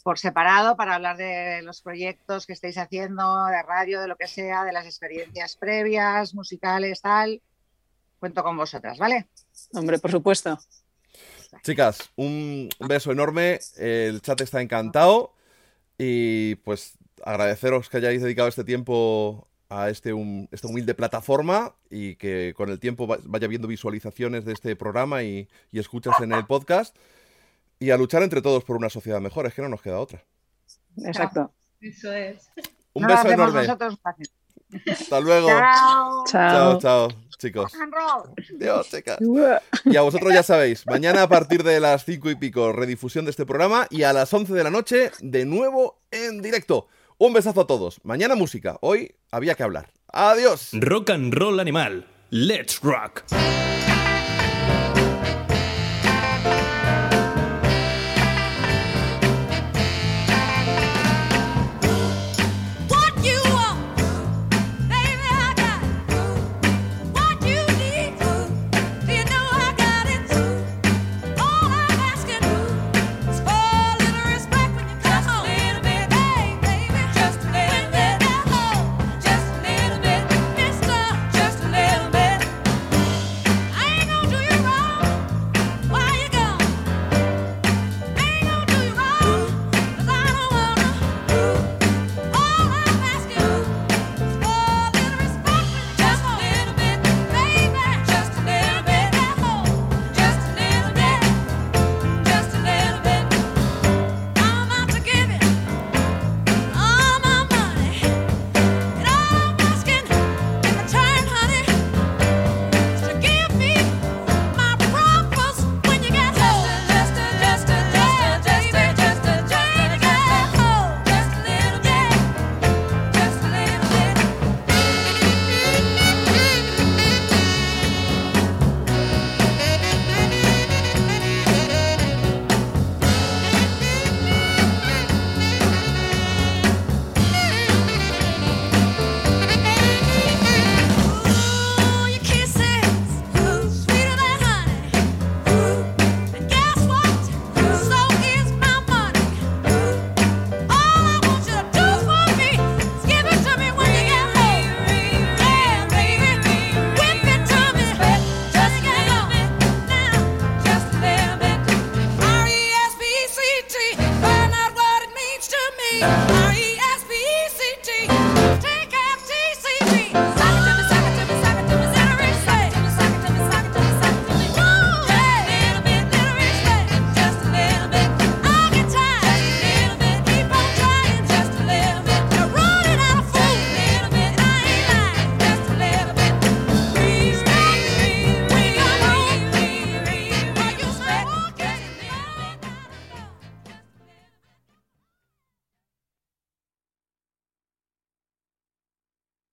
por separado para hablar de los proyectos que estáis haciendo, de radio, de lo que sea, de las experiencias previas, musicales, tal. Cuento con vosotras, ¿vale? Hombre, por supuesto. Chicas, un beso enorme. El chat está encantado. Y pues agradeceros que hayáis dedicado este tiempo a este esta humilde plataforma y que con el tiempo vaya viendo visualizaciones de este programa y, escuchas en el podcast. Y a luchar entre todos por una sociedad mejor, es que no nos queda otra. Exacto. Eso es. Un beso enorme. Hasta luego. Chao. Chao, chao chicos. Dios, chicas. Y a vosotros ya sabéis, mañana a partir de las 5 y pico, redifusión de este programa y a las 11 de la noche, de nuevo en directo. Un besazo a todos. Mañana música. Hoy había que hablar. Adiós. Rock and roll animal. Let's rock.